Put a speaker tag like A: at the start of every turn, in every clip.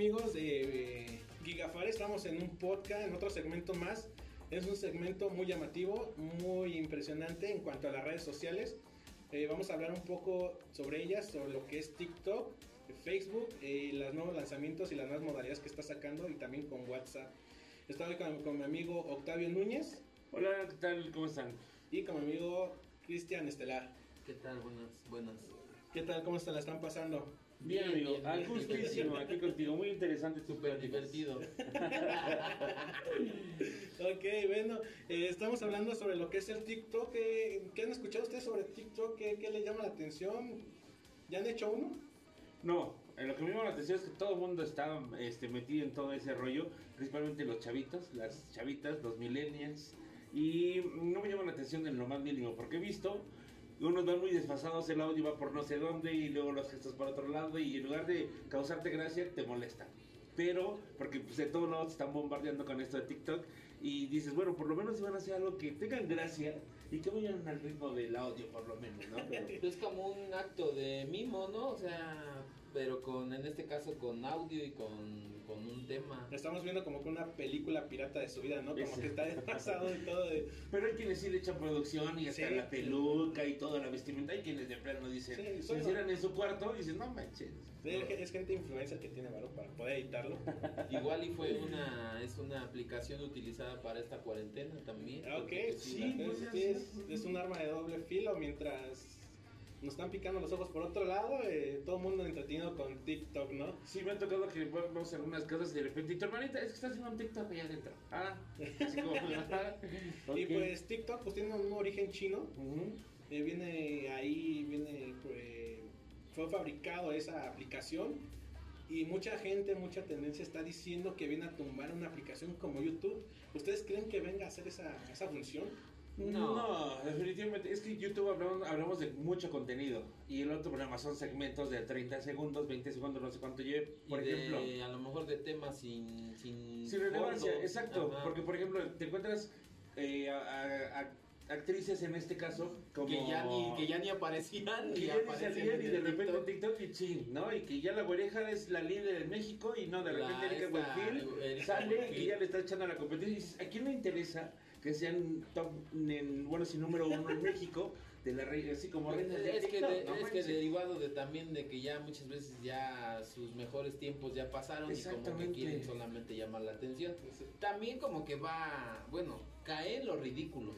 A: amigos de eh, Gigafare? Estamos en un podcast, en otro segmento más. Es un segmento muy llamativo, muy impresionante en cuanto a las redes sociales. Eh, vamos a hablar un poco sobre ellas, sobre lo que es TikTok, Facebook, eh, los nuevos lanzamientos y las nuevas modalidades que está sacando y también con WhatsApp. Estoy con, con mi amigo Octavio Núñez
B: Hola, ¿qué tal? ¿Cómo están?
A: y con mi amigo Cristian Estelar.
C: ¿Qué tal? Buenas, buenas.
A: ¿Qué tal? ¿Cómo se la están pasando?
B: Bien,
C: Bien,
B: amigo.
C: bien, bien,
B: justísimo,
C: bien.
B: aquí contigo. Muy interesante.
C: Súper divertido.
A: Ok, bueno, eh, estamos hablando sobre lo que es el TikTok. ¿Qué, qué han escuchado ustedes sobre TikTok? ¿Qué, qué les llama la atención? ¿Ya han hecho uno?
B: No, eh, lo que me llama la atención es que todo el mundo está este, metido en todo ese rollo, principalmente los chavitos, las chavitas, los millennials. Y no me llama la atención en lo más mínimo, porque he visto unos van muy desfasados, el audio va por no sé dónde y luego los gestos por otro lado y en lugar de causarte gracia te molesta. Pero, porque pues, de todos lados te están bombardeando con esto de TikTok y dices, bueno, por lo menos van a hacer algo que tengan gracia y que vayan al ritmo del audio por lo menos, ¿no?
C: Es como un acto de mimo, ¿no? O sea, pero con, en este caso, con audio y con, con un tema.
A: Estamos viendo como que una película pirata de su vida, ¿no? Como
B: Ese.
A: que está desfasado y todo. De...
B: pero hay quienes sí le echan producción y hasta
A: Sí.
B: la peluca y toda la vestimenta. Hay quienes de plano dicen,
A: Sí,
B: se
A: soy-
B: encierran en su cuarto y dicen, no manches.
A: Es gente influencer que tiene valor para poder editarlo.
C: Igual y fue una, es una aplicación utilizada para esta cuarentena también.
A: Ah, Ok,
C: pues,
A: sí, pues, sí, es, es un arma de doble filo mientras nos están picando los ojos por otro lado, eh, todo el mundo entretenido con TikTok, ¿no?
B: Sí, me ha tocado que vamos a algunas casas y de repente, tu hermanita, es que está haciendo un TikTok allá adentro. Ah, así como, ajá.
A: Y pues TikTok pues tiene un origen chino, eh, viene ahí, viene, pues, fue fabricado esa aplicación y mucha gente, mucha tendencia está diciendo que viene a tumbar una aplicación como YouTube. ¿Ustedes creen que venga a hacer esa, esa función?
B: No.
C: No.
B: definitivamente. Es que YouTube hablamos, hablamos de mucho contenido. Y el otro programa son segmentos de 30 segundos, 20 segundos, no sé cuánto lleve.
C: y
B: Por
C: de-
B: ejemplo,
C: a lo mejor de temas sin, sin,
B: sin relevancia,
C: fondo.
B: exacto.
C: Ajá.
B: Porque, por ejemplo, te encuentras eh, a- a- a- actrices en este caso como.
C: que, ya ni, que ya ni aparecían
B: que
C: y
B: ya ni salían
C: en
B: y de repente
C: TikTok.
B: TikTok y ching, ¿no? Y que ya la güereja es la líder en México y no, de
C: La
B: repente Erika Buenfil sale y ya le está echando la competencia y dices, ¿a quién le interesa que sean top, en, bueno, si número uno en México de la reina, así como reinas de
C: es que,
B: TikTok,
C: de-
B: no
C: es que derivado de también de que ya muchas veces ya sus mejores tiempos ya pasaron y como que quieren solamente llamar la atención. También como que va, bueno, cae en lo ridículo.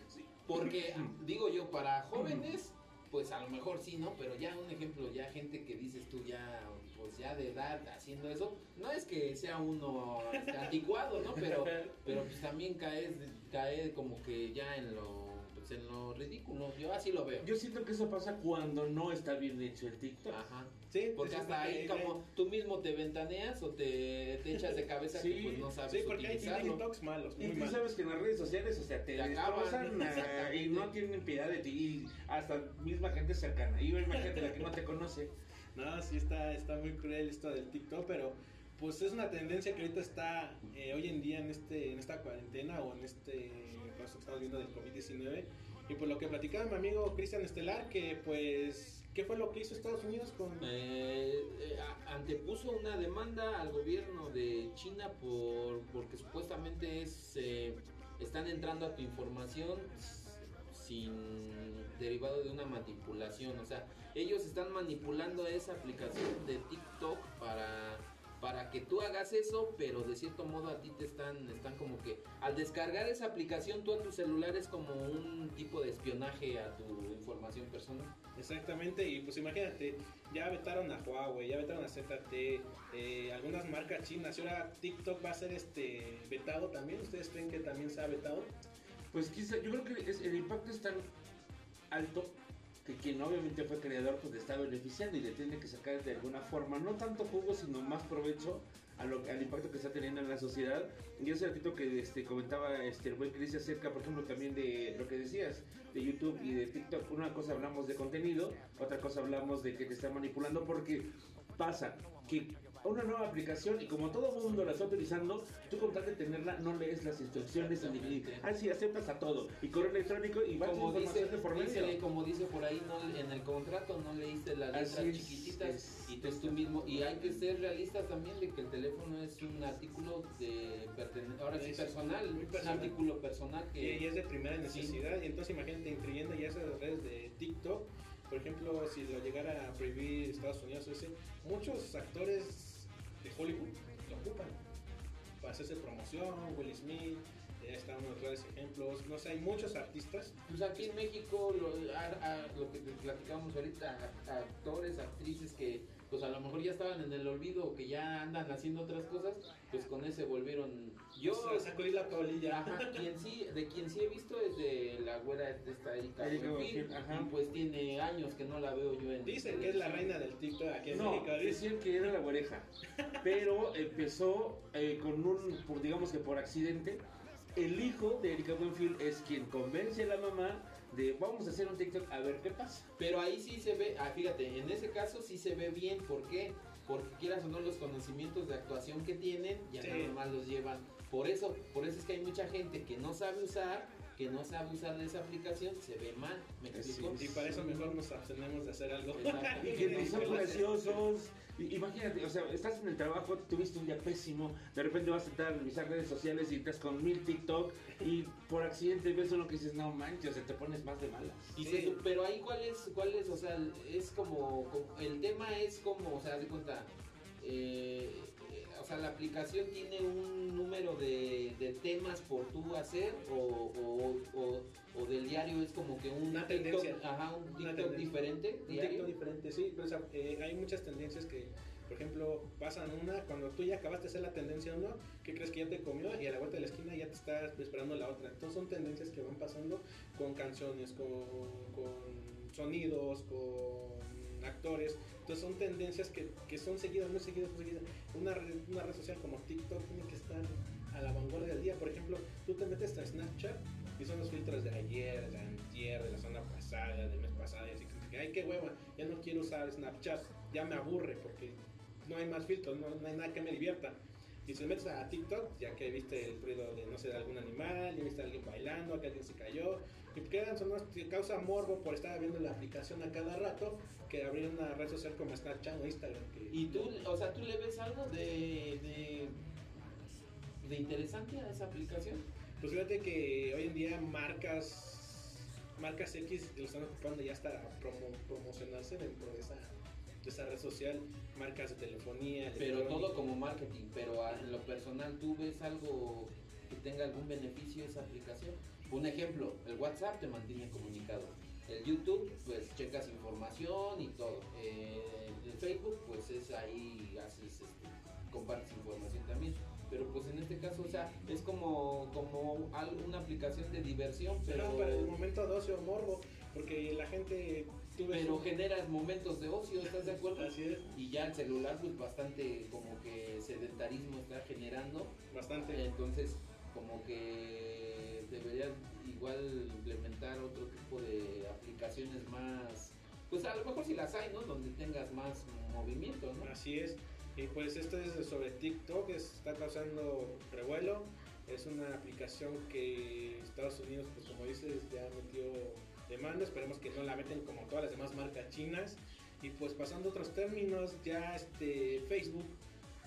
C: Porque digo yo, para jóvenes, pues a lo mejor sí, ¿no? Pero ya un ejemplo, ya gente que dices tú ya, pues ya de edad haciendo eso, no es que sea uno este, anticuado, ¿no? Pero, pero pues también cae, cae como que ya en lo, pues en lo ridículo. Yo así lo veo.
B: Yo siento que eso pasa cuando no está bien hecho el TikTok.
C: Ajá.
A: Sí,
C: Porque hasta ahí como tú mismo te ventaneas o te, te echas de cabeza
B: Sí,
C: que pues no sabes
A: Sí, porque hay
C: utilizarlo.
A: TikToks malos,
B: Y tú
A: malos.
B: sabes que en las redes sociales, o sea, te,
C: Te acaban.
B: ah, y no tienen piedad de ti. Y hasta misma gente cercana. Y imagínate la que no te conoce.
A: No, sí está, está muy cruel esto del TikTok, pero pues es una tendencia que ahorita está eh, hoy en día en este en esta cuarentena o en este caso que estamos viendo del COVID-19. Y por lo que platicaba mi amigo Cristian Estelar, que pues, ¿qué fue lo que hizo Estados Unidos con...
C: Eh, eh, antepuso una demanda al gobierno de China por porque supuestamente es eh, están entrando a tu información sin derivado de una manipulación, o sea, ellos están manipulando esa aplicación de TikTok para para que tú hagas eso, pero de cierto modo a ti te están están como que al descargar esa aplicación tú a tu celular es como un tipo de espionaje a tu información personal.
A: Exactamente, y pues imagínate, ya vetaron a Huawei, ya vetaron a ZT, eh, algunas marcas chinas, y ahora TikTok va a ser este vetado también, ¿ustedes creen que también se ha vetado?
B: Pues quizá, yo creo que es- el impacto es tan alto que quien obviamente fue creador pues le está beneficiando y le tiene que sacar de alguna forma, no tanto jugo, sino más provecho a lo, al impacto que está teniendo en la sociedad. Y hace ratito que este, comentaba este, el buen Cris acerca, por ejemplo, también de lo que decías, de YouTube y de TikTok. Una cosa hablamos de contenido, otra cosa hablamos de que te están manipulando, porque pasa? Que una nueva aplicación y como todo mundo la está utilizando, tú con tal de tenerla no lees las instrucciones y,
C: Exactamente.
B: ah, sí, aceptas a todo. Y correo electrónico y
C: como dice,
B: por medio.
C: dice- como dice por ahí no, en el contrato no leíste las letras
B: Así es,
C: chiquititas
B: es-
C: y tú, tú mismo y hay que ser realistas también de que el teléfono es un artículo de pertene- ahora sí
A: Es
C: personal, un artículo personal
A: Y,
C: que
A: y es de primera necesidad. Y entonces imagínate incluyendo ya esas redes de TikTok. Por ejemplo, si lo llegara a prohibir Estados Unidos, o ese, muchos actores Hollywood lo ocupan para hacerse promoción. Will Smith, ya están unos reales ejemplos. No sé, hay muchos artistas.
C: pues aquí en México lo, a- lo que platicábamos ahorita actores actrices que pues a lo mejor ya estaban en el olvido o que ya andan haciendo otras cosas pues con ese volvieron yo
A: Yo sacudir la tablilla.
C: Ajá, quien sí, de quien sí he visto es de la güera de esta Erika Buenfil,
B: ajá.
C: pues tiene años que no la veo yo en
A: Dicen que es la reina del TikTok aquí en
B: No,
A: México. Dicen.
B: que era la oreja, pero empezó eh, con un, por, digamos que por accidente, el hijo de Erika Buenfield es quien convence a la mamá de vamos a hacer un TikTok a ver qué pasa.
C: Pero ahí sí se ve, ah, fíjate, en ese caso sí se ve bien, ¿por qué? Porque quieras o no los conocimientos de actuación que tienen, ya
A: Sí.
C: nada más los llevan. Por eso, por eso es que hay mucha gente que no sabe usar, que no sabe usar de esa aplicación, se ve mal, ¿me explico?
A: Y para eso mejor nos abstenemos de hacer algo.
C: Exacto.
B: Y que no son graciosos. Imagínate, o sea, estás en el trabajo, tuviste un día pésimo, de repente vas a entrar a revisar redes sociales y estás con mil TikTok y por accidente ves uno que dices, no manches, o sea, te pones más de malas.
C: Y
A: Sí.
C: se- pero ahí cuál es, cuál es, o sea, es como, como- el tema es como, o sea, de cuenta, eh, sea, la aplicación tiene un número de, de temas por tú hacer o, o, o, o del diario es como que un
A: Una
C: TikTok,
A: tendencia.
C: ajá, un TikTok diferente,
A: Un. TikTok diferente, sí, pero o sea, eh, hay muchas tendencias que, por ejemplo, pasan una, cuando tú ya acabaste de hacer la tendencia uno, ¿qué crees que ya te comió? Y a la vuelta de la esquina ya te está esperando la otra. Entonces son tendencias que van pasando con canciones, con, con sonidos, con actores. Entonces son tendencias que, que son seguidas, muy seguidas, muy seguidas. Una, una red social como TikTok tiene que estar a la vanguardia del día. Por ejemplo, tú te metes a Snapchat y son los filtros de ayer, de antier, de la semana pasada, del mes pasado, y así que, ay, qué hueva, ya no quiero usar Snapchat, ya me aburre porque no hay más filtros, no, no hay nada que me divierta. Y si te metes a TikTok, ya que viste el ruido de, no sé, de algún animal, ya viste a alguien bailando, que alguien se cayó, y quedan sonoras, te causa morbo por estar viendo la aplicación a cada rato, que abrir una red social como Snapchat o Instagram. Que,
C: Y tú, o sea, tú le ves algo de, de, de interesante a esa aplicación.
A: Pues fíjate que hoy en día marcas marcas X lo están ocupando ya hasta promo- promocionarse dentro de esa, de esa red social, marcas de telefonía,
C: Pero todo como marketing, pero en lo personal, ¿tú ves algo que tenga algún beneficio esa aplicación? Un ejemplo, el WhatsApp te mantiene comunicado. El YouTube, pues checas información y todo. Eh, el Facebook, pues es ahí, haces, este, compartes información también. Pero pues en este caso, o sea, es como, como una aplicación de diversión, pero,
A: Pero para el momento de ocio morbo, porque la gente tú ves
C: pero
A: un-
C: generas momentos de ocio, ¿estás de acuerdo?
A: así es,
C: Y ya el celular, pues bastante como que sedentarismo está generando.
A: bastante.
C: Entonces, como que deberían igual implementar otro tipo de aplicaciones más. Pues a lo mejor si las hay, ¿no? Donde tengas más movimiento, ¿no?
A: Así es. Y pues esto es sobre TikTok, es- está causando revuelo. Es una aplicación que Estados Unidos, pues como dices, ya metió demanda. Esperemos que no la meten como todas las demás marcas chinas. Y pues pasando a otros términos, ya este Facebook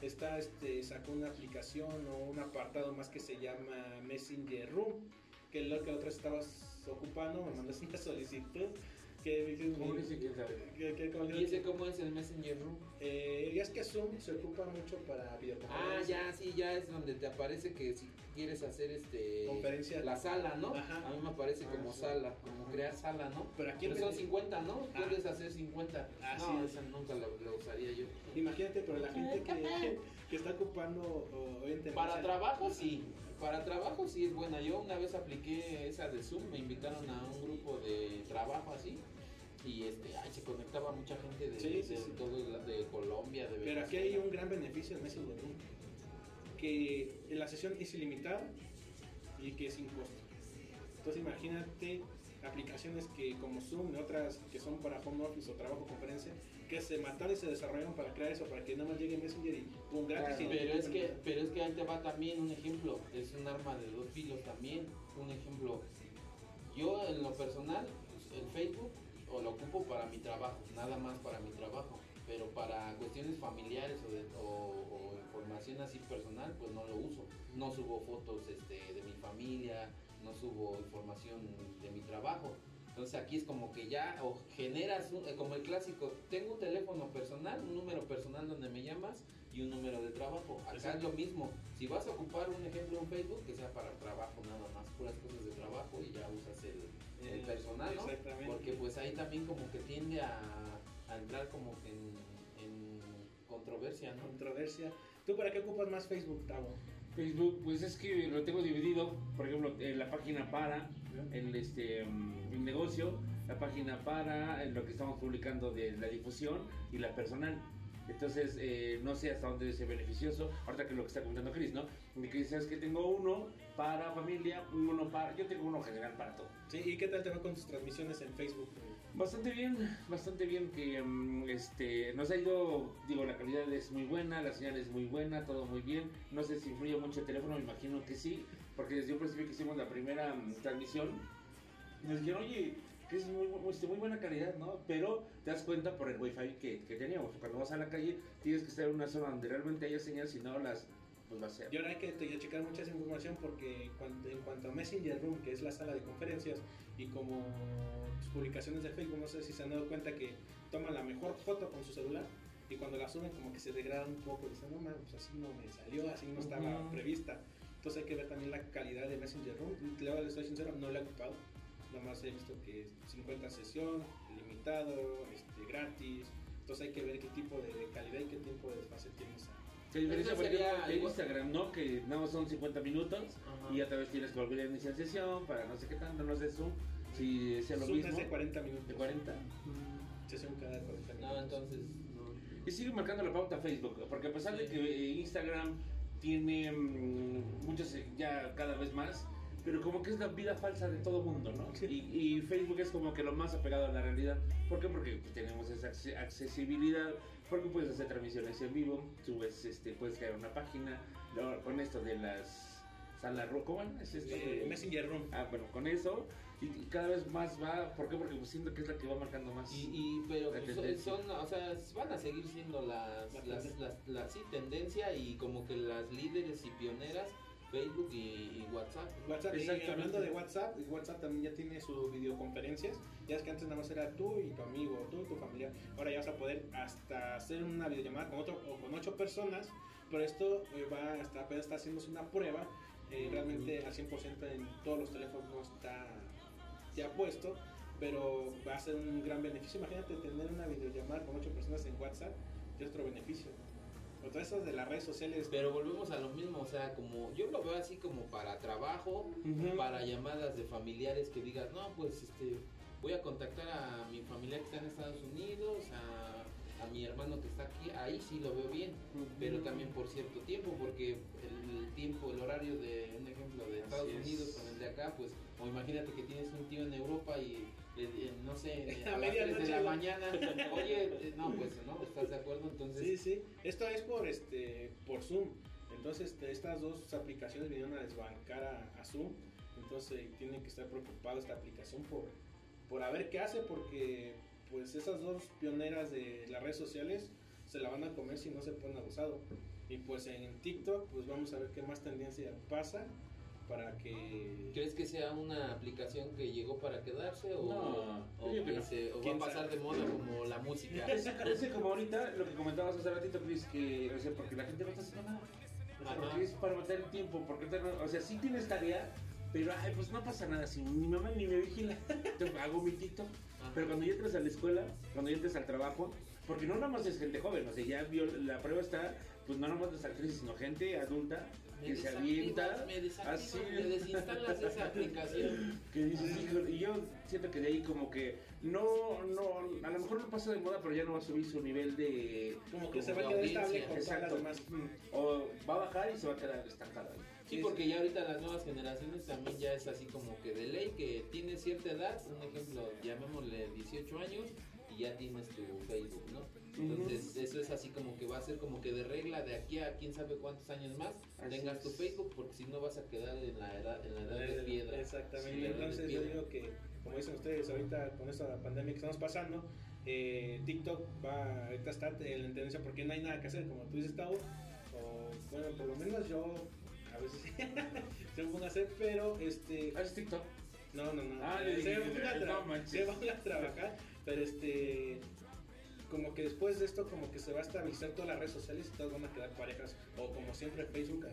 A: está este sacó una aplicación o un apartado más que se llama Messenger Room, que es lo que otra estabas ocupando, me mandaste una solicitud que
B: ¿Cómo dice quién sabe?
A: que- que-
C: ¿Y ese cómo es el Messenger Room?
A: eh, ya es que Zoom se ocupa mucho para
C: Ah,
A: videoconferencias.
C: ya, sí, ya es donde te aparece que si quieres hacer este.
A: Conferencia.
C: La sala, ¿no?
A: Ajá.
C: A mí me aparece
B: Ah,
C: como
B: sí.
C: sala, como crear sala, ¿no?
A: Pero aquí
C: Pero son 50, ¿no?
A: Ah.
C: Puedes hacer 50.
A: Así
C: no,
A: es.
C: esa nunca la, la usaría yo.
A: Imagínate, pero la gente que, que está ocupando o,
C: Para trabajo sí, para trabajo sí es buena. Yo una vez apliqué esa de Zoom, me invitaron a un grupo de trabajo así y este, ay, se conectaba mucha gente de,
A: Sí, sí,
C: de
A: sí.
C: todo de Colombia, de
A: Pero aquí hay un gran beneficio en Messenger que la sesión es ilimitada y que es sin costo. Entonces imagínate aplicaciones que como Zoom y otras que son para home office o trabajo conferencia, que se mataron y se desarrollaron para crear eso, para que nada más llegue Messenger y pum, gratis.
B: Claro.
A: y
C: Pero es que, pero es que ahí te va también un ejemplo, es un arma de dos filos también, un ejemplo. Yo en lo personal, el Facebook o lo ocupo para mi trabajo, nada más para mi trabajo, pero para cuestiones familiares o, de- o- o información así personal, pues no lo uso. No subo fotos este, de mi familia, no subo información de mi trabajo. Entonces aquí es como que ya o generas, un- eh, como el clásico, tengo un teléfono personal, un número personal donde me llamas y un número de trabajo. Acá
A: Exacto.
C: es lo mismo. Si vas a ocupar un ejemplo un Facebook, que sea para trabajo nada más, puras cosas de trabajo y ya usas el, el
A: Eh,
C: personal, ¿no?
A: Exactamente.
C: Porque pues ahí también como que tiende a, a entrar como que en, en controversia, ¿no?
A: Controversia. ¿Tú para qué ocupas más Facebook, Tavo?
B: Facebook, pues es que lo tengo dividido, por ejemplo, en la página para el, este, mm, el negocio, la página para lo que estamos publicando de la difusión y la personal. Entonces, eh, no sé hasta dónde es beneficioso. Ahorita que lo que está comentando Chris, ¿no? Que sabes que tengo uno para familia, uno para. Yo tengo uno general para todo.
A: Sí, ¿y qué tal te va con tus transmisiones en Facebook?
B: Bastante bien, bastante bien que mm, este nos ha ido, digo, la calidad es muy buena, la señal es muy buena, todo muy bien. No sé si influye mucho el teléfono, me imagino que sí, porque desde un principio que hicimos la primera mm, transmisión, nos dijeron, oye, que es muy, bu- este, muy buena calidad, ¿no? Pero te das cuenta por el wifi que, que teníamos. Cuando vas a la calle, tienes que estar en una zona donde realmente haya señal, si no las, pues va a ser.
A: Y ahora hay que checar mucha esa información porque cuando- en cuanto a Messenger Room, que es la sala de conferencias, y como tus publicaciones de Facebook, no sé si se han dado cuenta que toman la mejor foto con su celular y cuando la suben como que se degradan un poco, dicen, no mames, pues así no me salió, así no estaba prevista. Entonces hay que ver también la calidad de Messenger Room. Y Luego les soy sincero, no lo he ocupado. Nada más he visto que es 50 sesión, limitado, este, gratis. Entonces hay que ver qué tipo de, calidad y qué tiempo de desfase tienes.
B: Que diferencia, por ejemplo, de Instagram, ¿no? Que nada más son 50 minutos
C: Ajá.
B: y otra vez tienes que volver a iniciar sesión para no sé qué tanto, no sé Zoom, si sea lo
A: Zoom
B: mismo.
A: es de 40 minutos.
B: de 40.
A: Sesión cada 40 minutos.
C: No, entonces, no.
B: Y sigue marcando la pauta Facebook, porque a pesar de que eh, Instagram tiene mm, muchos eh, ya cada vez más, pero como que es la vida falsa de todo mundo, ¿no?
A: Sí.
B: Y, y Facebook es como que lo más apegado a la realidad. ¿Por qué? Porque tenemos esa acce- accesibilidad, porque puedes hacer transmisiones en vivo, subes, este, puedes crear una página, luego con esto de las salas ro- ¿cómo es esto?
A: Eh, Messenger Room.
B: Ah, bueno, con eso, y, y cada vez más va, ¿por qué? Porque pues siento que es la que va marcando más.
C: Y, y- pero pues, son, o sea, van a seguir siendo las,
A: La
C: las, las, las- sí, tendencia y como que las líderes y pioneras, Facebook y, y WhatsApp.
A: WhatsApp, y hablando de WhatsApp, WhatsApp también ya tiene sus videoconferencias. Ya es que antes nada más era tú y tu amigo, tú y tu familia. Ahora ya vas a poder hasta hacer una videollamada con otro o con ocho personas. Pero esto eh, va hasta apenas está haciéndose una prueba. eh, realmente al 100% en todos los teléfonos no está ya puesto. Pero va a ser un gran beneficio. Imagínate tener una videollamada con ocho personas en WhatsApp. Es otro beneficio. O todas esas de las redes sociales.
C: Pero volvemos a lo mismo, o sea, como yo lo veo así como para trabajo, para llamadas de familiares que digas, no, pues este, voy a contactar a mi familiar que está en Estados Unidos, a, a mi hermano que está aquí, ahí sí lo veo bien, pero también por cierto tiempo, porque el tiempo, el horario de un ejemplo de Estados
B: Así es.
C: Unidos con el de acá, pues, o imagínate que tienes un tío en Europa y no sé,
A: A
C: a las 3 de la mañana, oye, eh, no, pues no, ¿estás de acuerdo? Entonces,
A: Sí, sí. Esto es por este por Zoom. Entonces este, estas dos aplicaciones vinieron a desbancar a, a Zoom. Entonces tiene que estar preocupado esta aplicación por, por a ver qué hace porque pues esas dos pioneras de las redes sociales se la van a comer si no se ponen abusado. Y pues en TikTok pues vamos a ver qué más tendencia pasa para que...
C: ¿Crees que sea una aplicación que llegó para quedarse o,
B: No,
C: o
B: que no.
C: se- o va
A: ¿Quién
C: a pasar
A: sabe?
C: de moda como la música?
B: Es, como ahorita, lo que comentabas hace ratito, Chris, que, o sea, porque la gente no está haciendo nada. O sea, porque es para matar el tiempo, porque, o sea, sí tienes tarea, pero, ay, pues no pasa nada, si mi mamá ni me vigila, hago mi.
C: Ajá.
B: Pero cuando ya entres a la escuela, cuando ya entres al trabajo, porque no nada más es gente joven, o sea, ya vio, la prueba está, pues no nada más de actrices, sino gente adulta
C: Me
B: que se avienta,
C: me
B: así.
C: me desinstalas esa aplicación.
B: que dices, "Híjole", y yo siento que de ahí como que no, no, a lo mejor no pasa de moda, pero ya no va a subir su nivel de...
A: Como que se
C: como
A: va a quedar estable con las
B: Exacto.
A: demás.
B: O va a bajar y se va a quedar estancado ahí.
C: Sí, porque ya ahorita las nuevas generaciones también ya es así como que de ley que tienes cierta edad, un ejemplo, llamémosle 18 años y ya tienes tu Facebook, ¿no? Entonces eso es así como que va a ser como que de regla de aquí a quién sabe cuántos años más
B: Así
C: tengas tu. Facebook porque si no vas a quedar en la edad, en la edad de piedra.
A: Exactamente.
C: Sí,
A: Entonces
C: de
A: yo
C: piedra.
A: digo que, como dicen ustedes, ahorita con esta pandemia que estamos pasando, eh, TikTok va ahorita está en la tendencia porque no hay nada que hacer, como tú dices, Tavo. O, bueno, por lo menos yo a veces se me pongo a hacer, pero este.
B: ¿Haces TikTok?
A: No, no, no.
B: Ah,
A: se van a trabajar, pero este. Como que después de esto, como que se va a estabilizar todas las redes sociales y todas van a quedar parejas. O como siempre, Facebook, eh,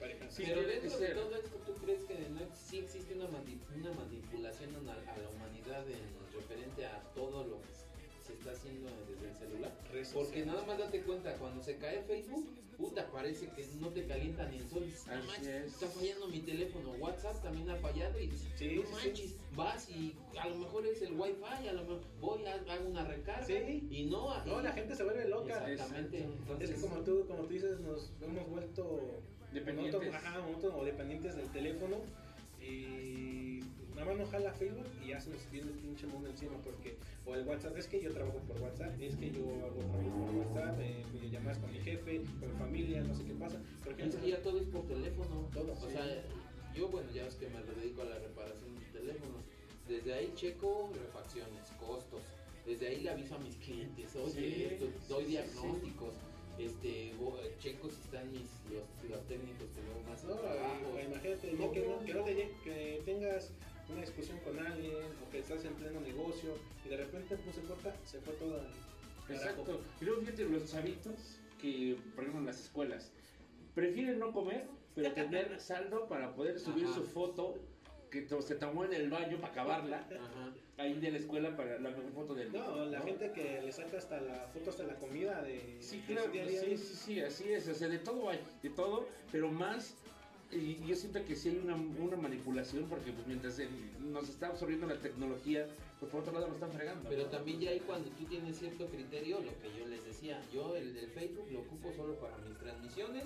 A: parejas.
B: Sí,
C: Pero dentro
B: ser.
C: de todo esto, ¿tú crees que no, sí existe una, mani- una manipulación a, la- a la humanidad en referente a todo lo que se está haciendo desde el celular? Porque nada más date cuenta, cuando se cae Facebook, puta, parece que no te calienta ni el sol. Dices, No
B: Así
C: manches,
B: es.
C: está fallando mi teléfono. WhatsApp también ha fallado y
A: Sí,
C: no
A: sí.
C: manches, vas y a lo mejor es el wifi, a lo mejor voy, a- hago una recarga
A: Sí.
C: y no.
A: No,
C: y-
A: la gente se vuelve loca.
C: Exactamente. Entonces,
A: Es que como tú, como tú dices, nos hemos vuelto
B: Dependientes.
A: ajá, o dependientes del teléfono y nada más nos jala Facebook y ya se nos viene el pinche mundo encima porque o el WhatsApp, es que yo trabajo por WhatsApp, es que yo hago trabajo por WhatsApp, eh, videollamadas con mi jefe, con mi familia, no sé qué pasa. Porque
C: Es que ya todo es por teléfono.
A: Todo,
C: O
A: sí.
C: sea, yo, bueno, ya ves que me dedico a la reparación de teléfonos. Desde ahí checo refacciones, costos. Desde ahí le aviso a mis clientes, oye,
B: Sí,
C: esto, doy
B: sí,
C: diagnósticos. Este, checo si están mis, los, los técnicos que luego más
A: No,
C: trabajo.
A: imagínate
C: No,
A: que, no,
C: no,
A: que, no
C: no.
A: te que tengas una discusión con alguien o que estás en pleno negocio y de repente pues se corta, se fue todo al carajo.
B: Exacto. Y luego fíjate, los chavitos que, por ejemplo, en las escuelas, prefieren no comer, pero tener saldo para poder subir
C: Ajá.
B: su foto que se tomó en el baño para acabarla,
C: Ajá.
B: ahí de la escuela para la mejor foto del
A: No, la
B: ¿no?
A: gente que le saca hasta la foto hasta la comida de
B: Sí, claro, sí, sí, sí, así es, o sea, de todo hay, de todo, pero más, y yo siento que sí hay una, una manipulación, porque pues mientras el- nos está absorbiendo la tecnología, pues por otro lado nos están fregando.
C: Pero también ya ahí cuando tú tienes cierto criterio, lo que yo les decía, yo el, el Facebook lo ocupo solo para mis transmisiones,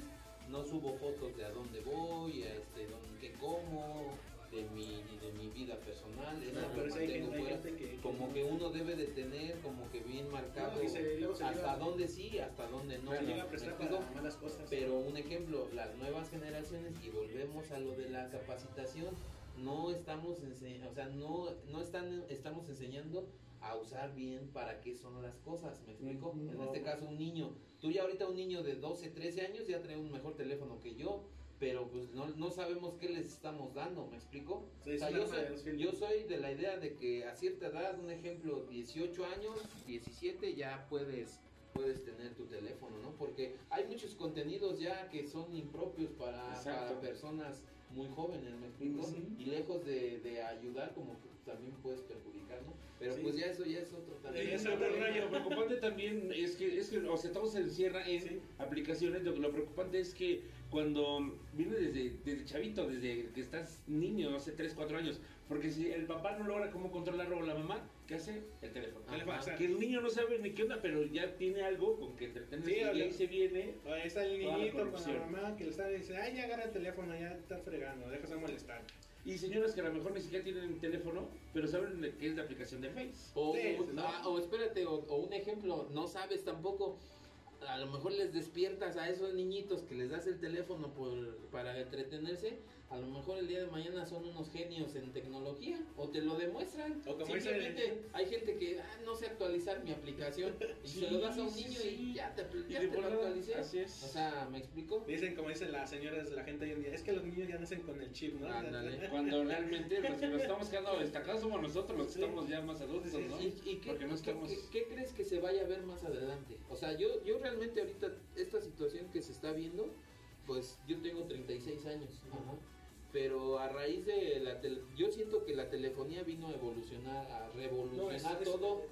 C: no subo fotos de a dónde voy, a este, dónde, qué como, de mi, de mi vida personal, eso
A: Hay gente, hay gente que, que
C: Como que uno debe de tener como que bien marcado
A: No, y se- luego se
C: hasta
A: llega-
C: dónde sí, hasta dónde no.
A: se llega a
C: ¿me
A: prestar
C: explico?
A: para malas cosas.
C: Pero un ejemplo, las nuevas generaciones, y volvemos a lo de la capacitación, no estamos ense- o sea, no, no están, estamos enseñando a usar bien para qué son las cosas, ¿me explico? En este caso un niño, tú ya ahorita un niño de 12, 13 años ya trae un mejor teléfono que yo, pero pues no, no sabemos qué les estamos dando, ¿me explico?
A: Sí,
C: O sea, yo, soy,
A: filos.
C: yo soy de la idea de que a cierta edad, un ejemplo, 18 años, 17, ya puedes puedes tener tu teléfono, ¿no? Porque hay muchos contenidos ya que son impropios para personas muy jóvenes, ¿me explico?
B: Ujú.
C: Y lejos de, de ayudar, como que también puedes perjudicar, ¿no? Pero
A: Sí.
C: pues ya eso ya es otro también.
A: es
B: lo,
A: otro
B: lo- preocupante también es que, es que, o sea, todo se encierra en
A: Sí.
B: aplicaciones. Lo, lo preocupante es que cuando viene desde, desde chavito, desde que estás niño, no sé, 3, 4 años, porque si el papá no logra cómo controlarlo o la mamá, ¿qué hace? El teléfono.
A: Teléfono,
C: Ajá.
A: exacto.
B: Que el niño no sabe ni qué onda, pero ya tiene algo con que entretenerse
A: Sí,
B: y ahí se viene.
A: Ahí está el
B: la
A: niñito con la mamá que le está diciendo, ay, ya agarra el teléfono, ya está fregando, déjase molestar.
B: Y señoras que a lo mejor ni siquiera tienen teléfono, pero saben de qué es la aplicación de Face.
C: O,
A: Sí,
C: o-
A: ¿no?
C: ah, o espérate, o, o un ejemplo, no sabes tampoco, a lo mejor les despiertas a esos niñitos que les das el teléfono por, para entretenerse, a lo mejor el día de mañana son unos genios en tecnología, o te lo demuestran.
A: O como
C: Simplemente hay gente que ah, no sé actualizar mi aplicación y se lo das a un
B: Sí,
C: niño
B: sí.
C: y ya te,
B: Y
C: ya
B: de
C: te lo actualicé.
B: Así es.
C: O sea, ¿me explico?
A: Dicen, como dicen las señoras, la gente hoy en día, es que los niños ya nacen con el chip, ¿no?
C: Ándale.
B: Cuando realmente los que nos estamos quedando destacados somos nosotros, los que
A: Sí.
B: estamos ya más adultos,
A: Sí,
B: ¿no?
C: ¿Y, y qué,
B: Porque no
C: qué-
B: estamos...
C: qué- qué crees que se vaya a ver más adelante? O sea, yo, yo realmente ahorita, esta situación que se está viendo, pues yo tengo 36 años, pero a raíz de la tele- yo siento que la telefonía vino a evolucionar, a revolucionar
A: No, es- es-
C: todo,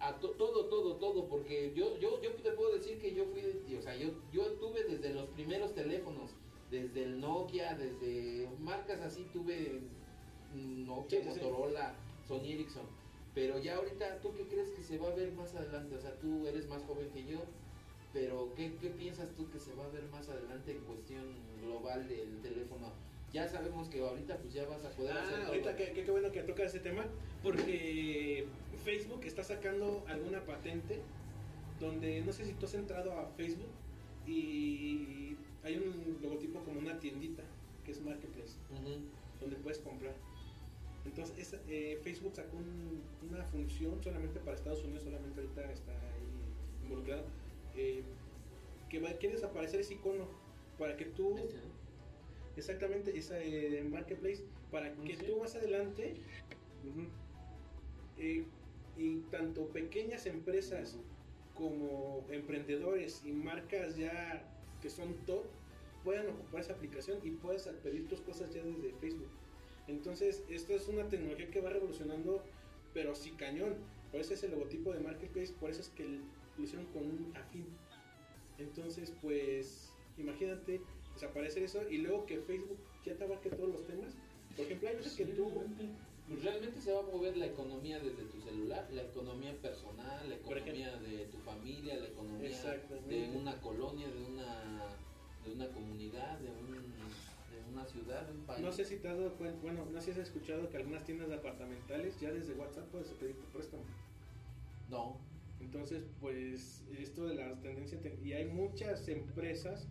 C: a to- todo, todo, todo, porque yo, yo, yo te puedo decir que yo fui, o sea, yo, yo tuve desde los primeros teléfonos, desde el Nokia, desde marcas así, tuve Nokia,
A: Sí, sí, sí.
C: Motorola, Sony Ericsson. Pero ya ahorita, ¿tú qué crees que se va a ver más adelante? O sea, tú eres más joven que yo. pero ¿qué, ¿qué piensas tú que se va a ver más adelante en cuestión global del teléfono? Ya sabemos que ahorita pues ya vas a poder
A: Ah, ahorita qué, qué- bueno que toca ese tema, porque Facebook está sacando alguna patente donde no sé si tú has entrado a Facebook y hay un logotipo como una tiendita que es Marketplace, donde puedes comprar. Entonces eh, Facebook sacó un- una función solamente para Estados Unidos, solamente ahorita está ahí involucrado, eh, que va, quiere desaparecer ese icono para que tú
C: Este, ¿no?
A: Exactamente, esa eh, marketplace para que
B: Sí.
A: tú más adelante eh, y tanto pequeñas empresas como emprendedores y marcas ya que son top puedan ocupar esa aplicación y puedas pedir tus cosas ya desde Facebook. Entonces, esta es una tecnología que va revolucionando, pero sí cañón. Por eso es el logotipo de Marketplace, por eso es que lo hicieron con un afín. Entonces, pues, imagínate desaparecer eso y luego que Facebook ya te abarque todos los temas. Por ejemplo, hay veces que tú...
C: Pues realmente se va a mover la economía desde tu celular, la economía personal, la economía de tu familia, la economía de una colonia, de una de una comunidad, de, un, de una ciudad, de un país.
A: No sé si te has dado cuenta, bueno, no sé si has escuchado que algunas tiendas departamentales ya desde WhatsApp puedes pedir tu préstamo.
C: No.
A: Entonces, pues esto de las tendencias, te- y hay muchas empresas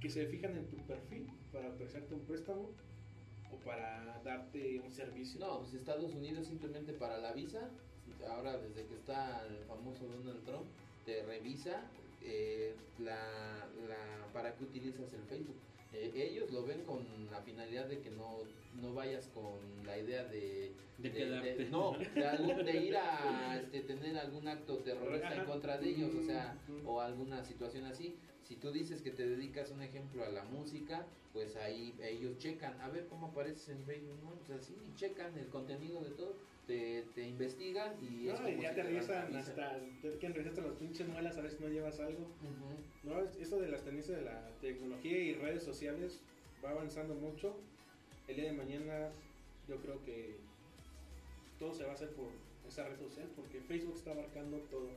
A: que se fijan en tu perfil para ofrecerte un préstamo o para darte un servicio.
C: No, pues Estados Unidos simplemente para la visa, ahora desde que está el famoso Donald Trump, te revisa eh, la, la, para qué utilizas el Facebook. Eh, ellos lo ven con la finalidad de que no, no vayas con la idea de,
B: De
C: de-
B: quedarte.
C: de- no, de, algún- de ir a este, tener algún acto terrorista en contra de ellos, o sea, o alguna situación así. Si tú dices que te dedicas, un ejemplo, a la música, pues ahí ellos checan, a ver cómo apareces en Facebook, ¿no? Pues así, checan el contenido de todo, te, te investigan y es
A: No, y ya
C: si
A: te revisan hasta, te quieren revisar hasta las pinches muelas a ver si no llevas algo. No, es- eso de las tendencias de la tecnología y redes sociales va avanzando mucho. El día de mañana yo creo que todo se va a hacer por esa red social porque Facebook está abarcando todo.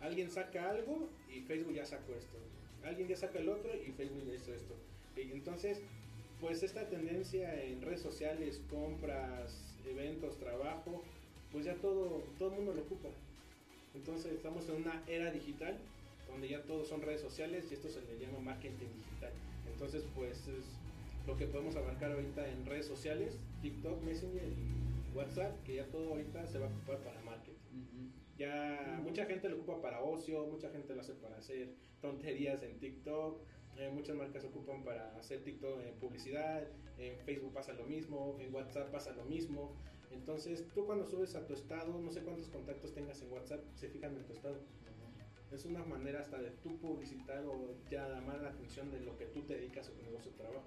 A: Alguien saca algo y Facebook ya sacó esto. Alguien ya saca el otro y Facebook ya hizo esto. Y entonces, pues esta tendencia en redes sociales, compras, eventos, trabajo, pues ya todo, todo el mundo lo ocupa. Entonces estamos en una era digital donde ya todos son redes sociales y esto se le llama marketing digital. Entonces, pues es lo que podemos abarcar ahorita en redes sociales, TikTok, Messenger y WhatsApp, que ya todo ahorita se va a ocupar para marketing. Ya mucha gente lo ocupa para ocio, mucha gente lo hace para hacer tonterías en TikTok, eh, muchas marcas ocupan para hacer TikTok en publicidad, en Facebook pasa lo mismo, en WhatsApp pasa lo mismo. Entonces, tú cuando subes a tu estado, no sé cuántos contactos tengas en WhatsApp, se fijan en tu estado. Es una manera hasta de tú publicitar o ya llamar la atención de lo que tú te dedicas a tu negocio de trabajo.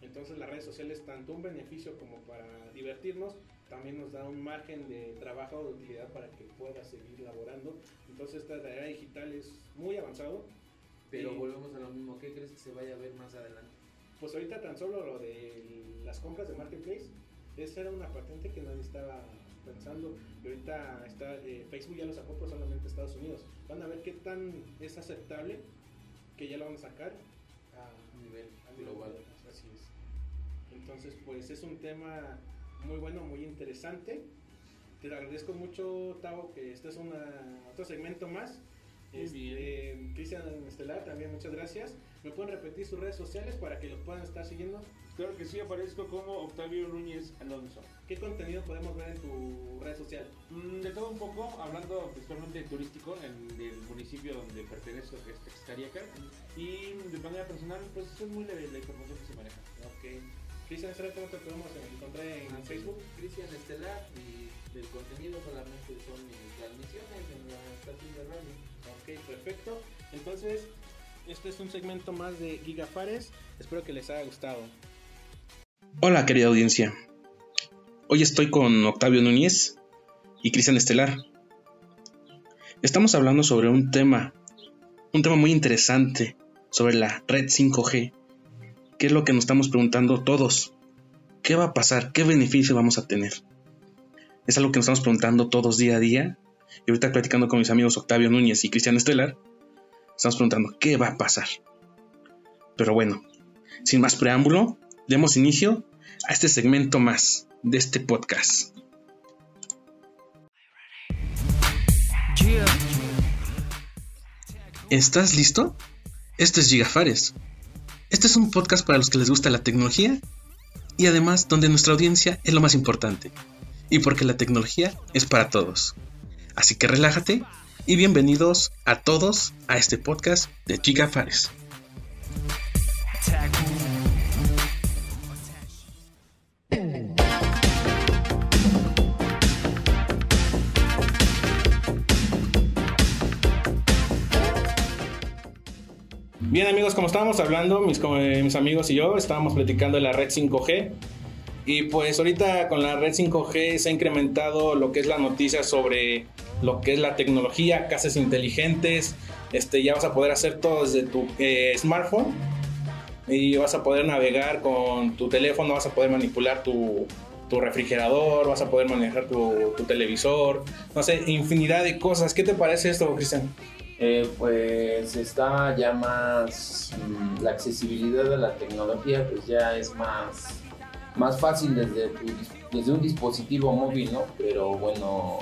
A: Entonces las redes sociales, tanto un beneficio como para divertirnos, también nos da un margen de trabajo o de utilidad para que puedas seguir laborando. Entonces esta era digital es muy avanzado.
C: Pero
A: Y,
C: volvemos a lo mismo, ¿qué crees que se vaya a ver más adelante?
A: Pues ahorita tan solo lo de las compras de Marketplace, esa era una patente que nadie estaba pensando. Y ahorita está, eh, Facebook ya lo sacó, pero solamente Estados Unidos. Van a ver qué tan es aceptable que ya lo van a sacar a
C: nivel
A: a nivel
C: global.
A: Así es. Entonces, pues es un tema muy bueno, muy interesante. Te agradezco mucho, Tavo, que este es una, otro segmento más. Este, Cristian Estelar, también muchas gracias. ¿Me pueden repetir sus redes sociales para que los puedan estar siguiendo?
B: Claro que sí, aparezco como Octavio Núñez Alonso.
A: ¿Qué contenido podemos ver en tu red social?
B: Mm, De todo un poco, hablando principalmente turístico en el municipio donde pertenezco, que es Texcariaca. Y de manera personal, pues es muy leve la información que se maneja.
A: Ok. Cristian Estelar, ¿cómo te podemos encontrar en
C: Ah,
A: Facebook?
C: Cristian Estelar y del contenido solamente son mis transmisiones en la estación de radio.
A: Ok, perfecto. Entonces, este es un segmento más de Gigafares. Espero que les haya gustado.
D: Hola querida audiencia. Hoy estoy con Octavio Núñez y Cristian Estelar. Estamos hablando sobre un tema, un tema muy interesante, sobre la red 5G. ¿Qué es lo que nos estamos preguntando todos? ¿Qué va a pasar? ¿Qué beneficio vamos a tener? Es algo que nos estamos preguntando todos día a día. Y ahorita platicando con mis amigos Octavio Núñez y Cristian Estelar,
A: estamos preguntando qué va a pasar. Pero bueno, sin más preámbulo, demos inicio a este segmento más de este podcast. ¿Estás listo? Esto es Gigafares. Este es un podcast para los que les gusta la tecnología y además donde nuestra audiencia es lo más importante. Y porque la tecnología es para todos. Así que relájate y bienvenidos a todos a este podcast de Gigafares. Amigos, como estábamos hablando, mis, eh, mis amigos y yo estábamos platicando de la red 5G. Y pues ahorita con la red 5G se ha incrementado lo que es la noticia sobre lo que es la tecnología, casas inteligentes. Este, ya vas a poder hacer todo desde tu eh, smartphone y vas a poder navegar con tu teléfono, vas a poder manipular tu, tu refrigerador, vas a poder manejar tu, tu, televisor, no sé, infinidad de cosas. ¿Qué te parece esto, Cristian?
C: Eh, pues está ya más mmm, la accesibilidad de la tecnología pues ya es más más fácil desde, tu, desde un dispositivo móvil no pero bueno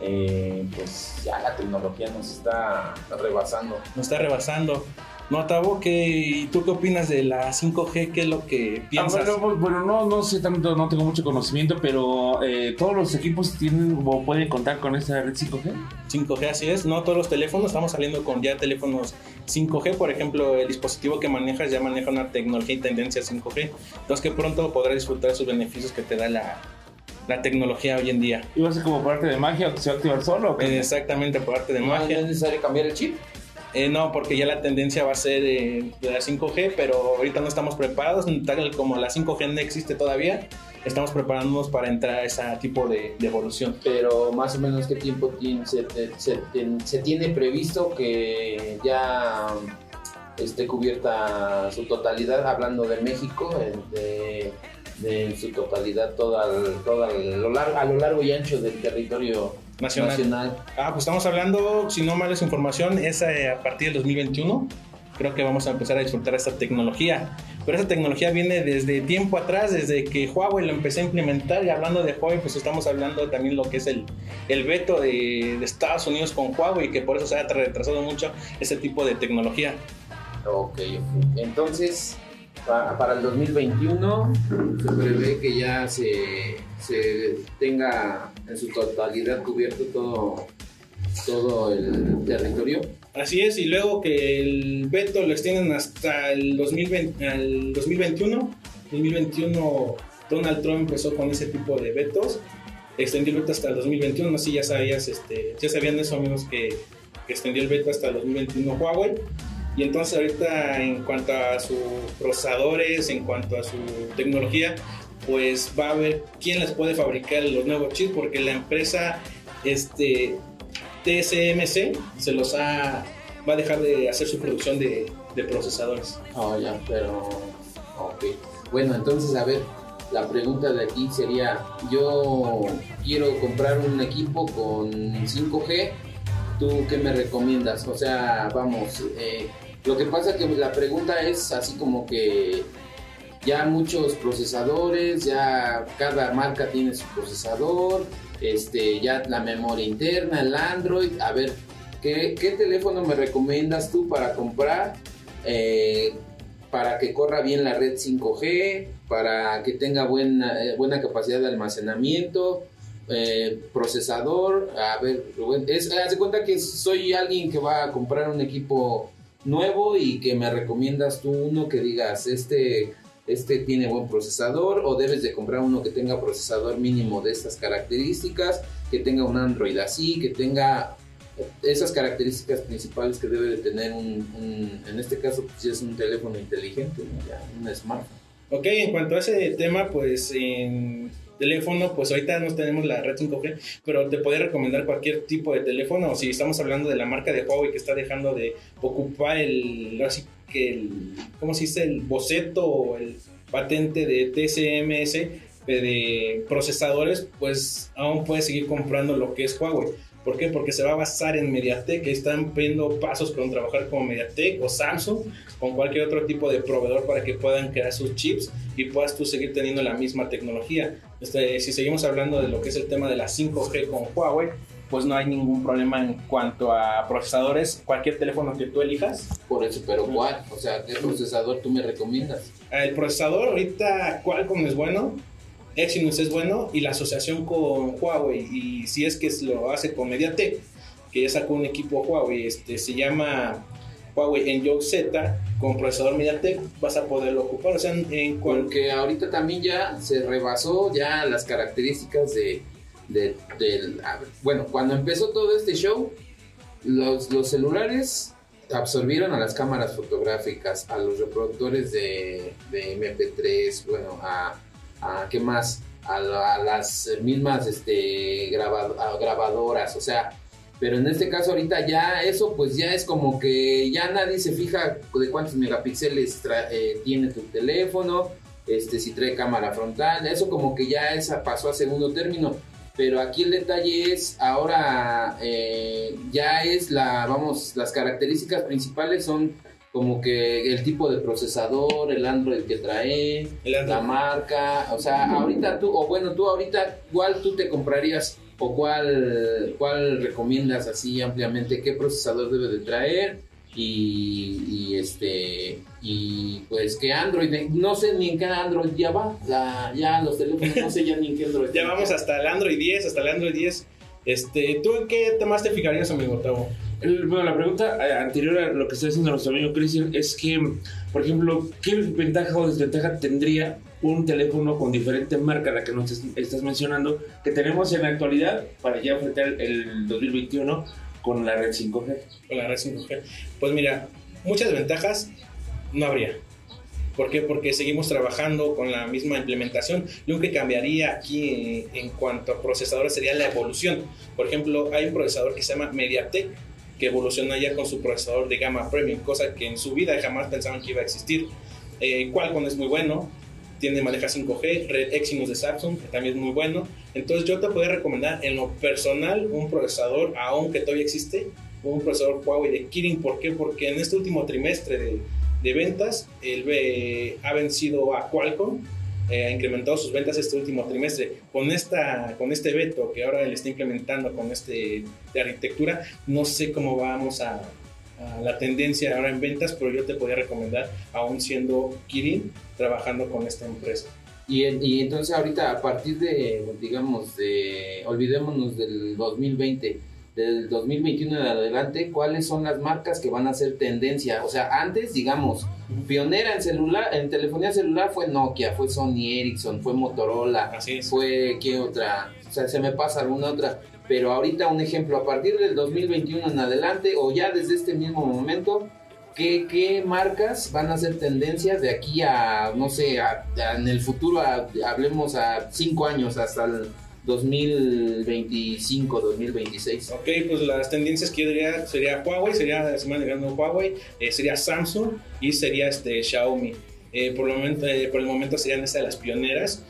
C: eh, pues ya la tecnología nos está rebasando.
A: Nos está rebasando no, Tavo, ¿qué, ¿tú qué opinas de la 5G? ¿Qué es lo que piensas?
B: Ah, bueno, bueno, no, no sé tanto, no tengo mucho conocimiento, pero eh, todos los equipos tienen o pueden contar con esa red 5G.
A: 5G, así es. No todos los teléfonos, estamos saliendo con ya teléfonos 5G. Por ejemplo, el dispositivo que manejas ya maneja una tecnología y tendencia 5G. Entonces, que pronto podrás disfrutar de sus beneficios que te da la, la tecnología hoy en día.
B: ¿Y va a ser como parte de magia o que se va a activar solo?
A: Eh, exactamente, por parte de
C: ¿No
A: magia.
C: es necesario cambiar el chip?
A: Eh, no, porque ya la tendencia va a ser eh, de la 5G, pero ahorita no estamos preparados, tal como la 5G no existe todavía, estamos preparándonos para entrar a ese tipo de, evolución.
C: Pero más o menos qué tiempo tiene, se, tiene previsto que ya esté cubierta su totalidad, hablando de México, de, de su totalidad toda, toda a lo largo y ancho del territorio
A: Nacional.
C: nacional.
A: Ah, pues estamos hablando, si no mal es información, es eh, a partir del 2021. Creo que vamos a empezar a disfrutar esta tecnología. Pero esa tecnología viene desde tiempo atrás, desde que Huawei lo empecé a implementar. Y hablando de Huawei, pues estamos hablando también lo que es el, el veto de, de Estados Unidos con Huawei, que por eso se ha retrasado mucho ese tipo de tecnología.
C: Ok, ok. Entonces, para, el 2021 se prevé que ya se, se tenga en su totalidad cubierto todo, todo el territorio.
A: Así es, y luego que el veto lo extienden hasta el 2020, al 2021. 2021 Donald Trump empezó con ese tipo de vetos, extendió el veto hasta el 2021, no si ya sabías, este, ya sabían eso amigos que, que extendió el veto hasta el 2021 Huawei. Y entonces ahorita en cuanto a sus procesadores, en cuanto a su tecnología, pues va a ver quién les puede fabricar los nuevos chips, porque la empresa este, TSMC se los ha, va a dejar de hacer su producción de, procesadores.
C: Oh, ya, pero... Ok. Bueno, entonces, a ver, la pregunta de aquí sería, yo quiero comprar un equipo con 5G, ¿tú qué me recomiendas? O sea, vamos, eh, lo que pasa que la pregunta es así como que ya muchos procesadores, ya cada marca tiene su procesador, este, ya la memoria interna, el Android, a ver, ¿qué, qué teléfono me recomiendas tú para comprar? Eh, para que corra bien la red 5G, para que tenga buena, eh, buena capacidad de almacenamiento, eh, procesador, a ver, es, haz de cuenta que soy alguien que va a comprar un equipo nuevo y que me recomiendas tú uno que digas, este este tiene buen procesador o debes de comprar uno que tenga procesador mínimo de estas características, que tenga un Android así, que tenga esas características principales que debe de tener un, en este caso pues es un teléfono inteligente, un smartphone.
A: Ok, en cuanto a ese tema, pues en teléfono, pues ahorita no tenemos la red 5G, pero te puede recomendar cualquier tipo de teléfono, o si estamos hablando de la marca de Huawei que está dejando de ocupar el, así que el, ¿cómo se dice? El boceto o el patente de TSMS de procesadores, pues aún puedes seguir comprando lo que es Huawei. ¿Por qué? Porque se va a basar en Mediatek, están viendo pasos con trabajar con Mediatek o Samsung, con cualquier otro tipo de proveedor para que puedan crear sus chips y puedas tú seguir teniendo la misma tecnología. Este, si seguimos hablando de lo que es el tema de la 5G con Huawei, pues no hay ningún problema en cuanto a procesadores. Cualquier teléfono que tú elijas.
C: Por eso, pero ¿cuál? O sea, ¿qué procesador tú me recomiendas?
A: El procesador ahorita Qualcomm es bueno, Exynos es bueno y la asociación con Huawei y si es que lo hace con Mediatek, que ya sacó un equipo Huawei, este se llama Huawei Enjoy Z con procesador MediaTek vas a poderlo ocupar, o sea, en
C: porque ahorita también ya se rebasó ya las características de, de del bueno, cuando empezó todo este show los, celulares absorbieron a las cámaras fotográficas, a los reproductores de, de MP3, bueno, a a qué más, a, las mismas este, grabadoras, o sea, pero en este caso ahorita ya eso pues ya es como que ya nadie se fija de cuántos megapíxeles eh, tiene tu teléfono, este, si trae cámara frontal, eso como que ya esa pasó a segundo término. Pero aquí el detalle es, ahora eh, ya es la, vamos, las características principales son como que el tipo de procesador, el Android que trae, la marca, o sea, ahorita tú, o bueno, tú ahorita, ¿cuál tú te comprarías o cuál, cuál recomiendas así ampliamente? ¿Qué procesador debe de traer? Y, este y pues que Android no sé ni en qué Android ya va. Ya los teléfonos no sé ya ni en qué Android.
A: Ya vamos hasta el Android 10 hasta el Android 10 este tú en qué más te fijarías amigo Tavo
B: bueno, la pregunta eh, anterior a lo que está diciendo nuestro amigo Cristian es que, por ejemplo, ¿qué ventaja o desventaja tendría un teléfono con diferente marca, la que nos estás mencionando, que tenemos en la actualidad para ya enfrentar el 2021 con la red 5G?
A: Con la red 5G. Pues mira, muchas ventajas no habría. ¿Por qué? Porque seguimos trabajando con la misma implementación. Lo que cambiaría aquí en, en cuanto a procesadores sería la evolución. Por ejemplo, hay un procesador que se llama MediaTek, que evoluciona ya con su procesador de gama premium, cosa que en su vida jamás pensaban que iba a existir. Eh, Qualcomm es muy bueno, tiene maneja 5G, Red Exynos de Samsung, que también es muy bueno. Entonces yo te puedo recomendar en lo personal un procesador, aunque todavía existe, un procesador Huawei de Kirin. ¿Por qué? Porque en este último trimestre de, de ventas, él ha vencido a Qualcomm eh, ha incrementado sus ventas este último trimestre. Con, esta, con este veto que ahora él está implementando con este de arquitectura, no sé cómo vamos a, la tendencia ahora en ventas, pero yo te podría recomendar, aún siendo Kirin, trabajando con esta empresa.
C: Y, y entonces ahorita a partir de, digamos, de, olvidémonos del 2020, del 2021 en adelante, ¿cuáles son las marcas que van a ser tendencia? O sea, antes, digamos, pionera en celular, en telefonía celular fue Nokia, fue Sony Ericsson, fue Motorola, fue qué otra, o sea, se me pasa alguna otra, pero ahorita un ejemplo, a partir del 2021 en adelante o ya desde este mismo momento, ¿qué, qué marcas van a ser tendencias de aquí a, no sé, en el futuro, hablemos a cinco años hasta el 2025, 2026. Ok,
A: pues las tendencias que yo diría sería Huawei, sería manejando Huawei, eh, sería Samsung y sería este Xiaomi. Eh, por, el momento, eh, por el momento serían estas las pioneras.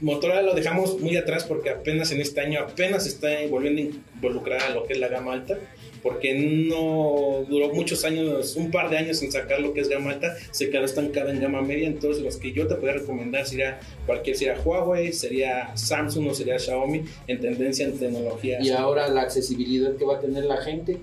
A: Motorola lo dejamos muy atrás porque apenas en este año apenas está volviendo a involucrar a lo que es la gama alta porque no duró muchos años, un par de años sin sacar lo que es gama alta, se quedó estancada en gama media, entonces los que yo te podría recomendar sería cualquier, sería Huawei, sería Samsung o sería Xiaomi en tendencia en tecnología.
C: Y ahora la accesibilidad que va a tener la gente,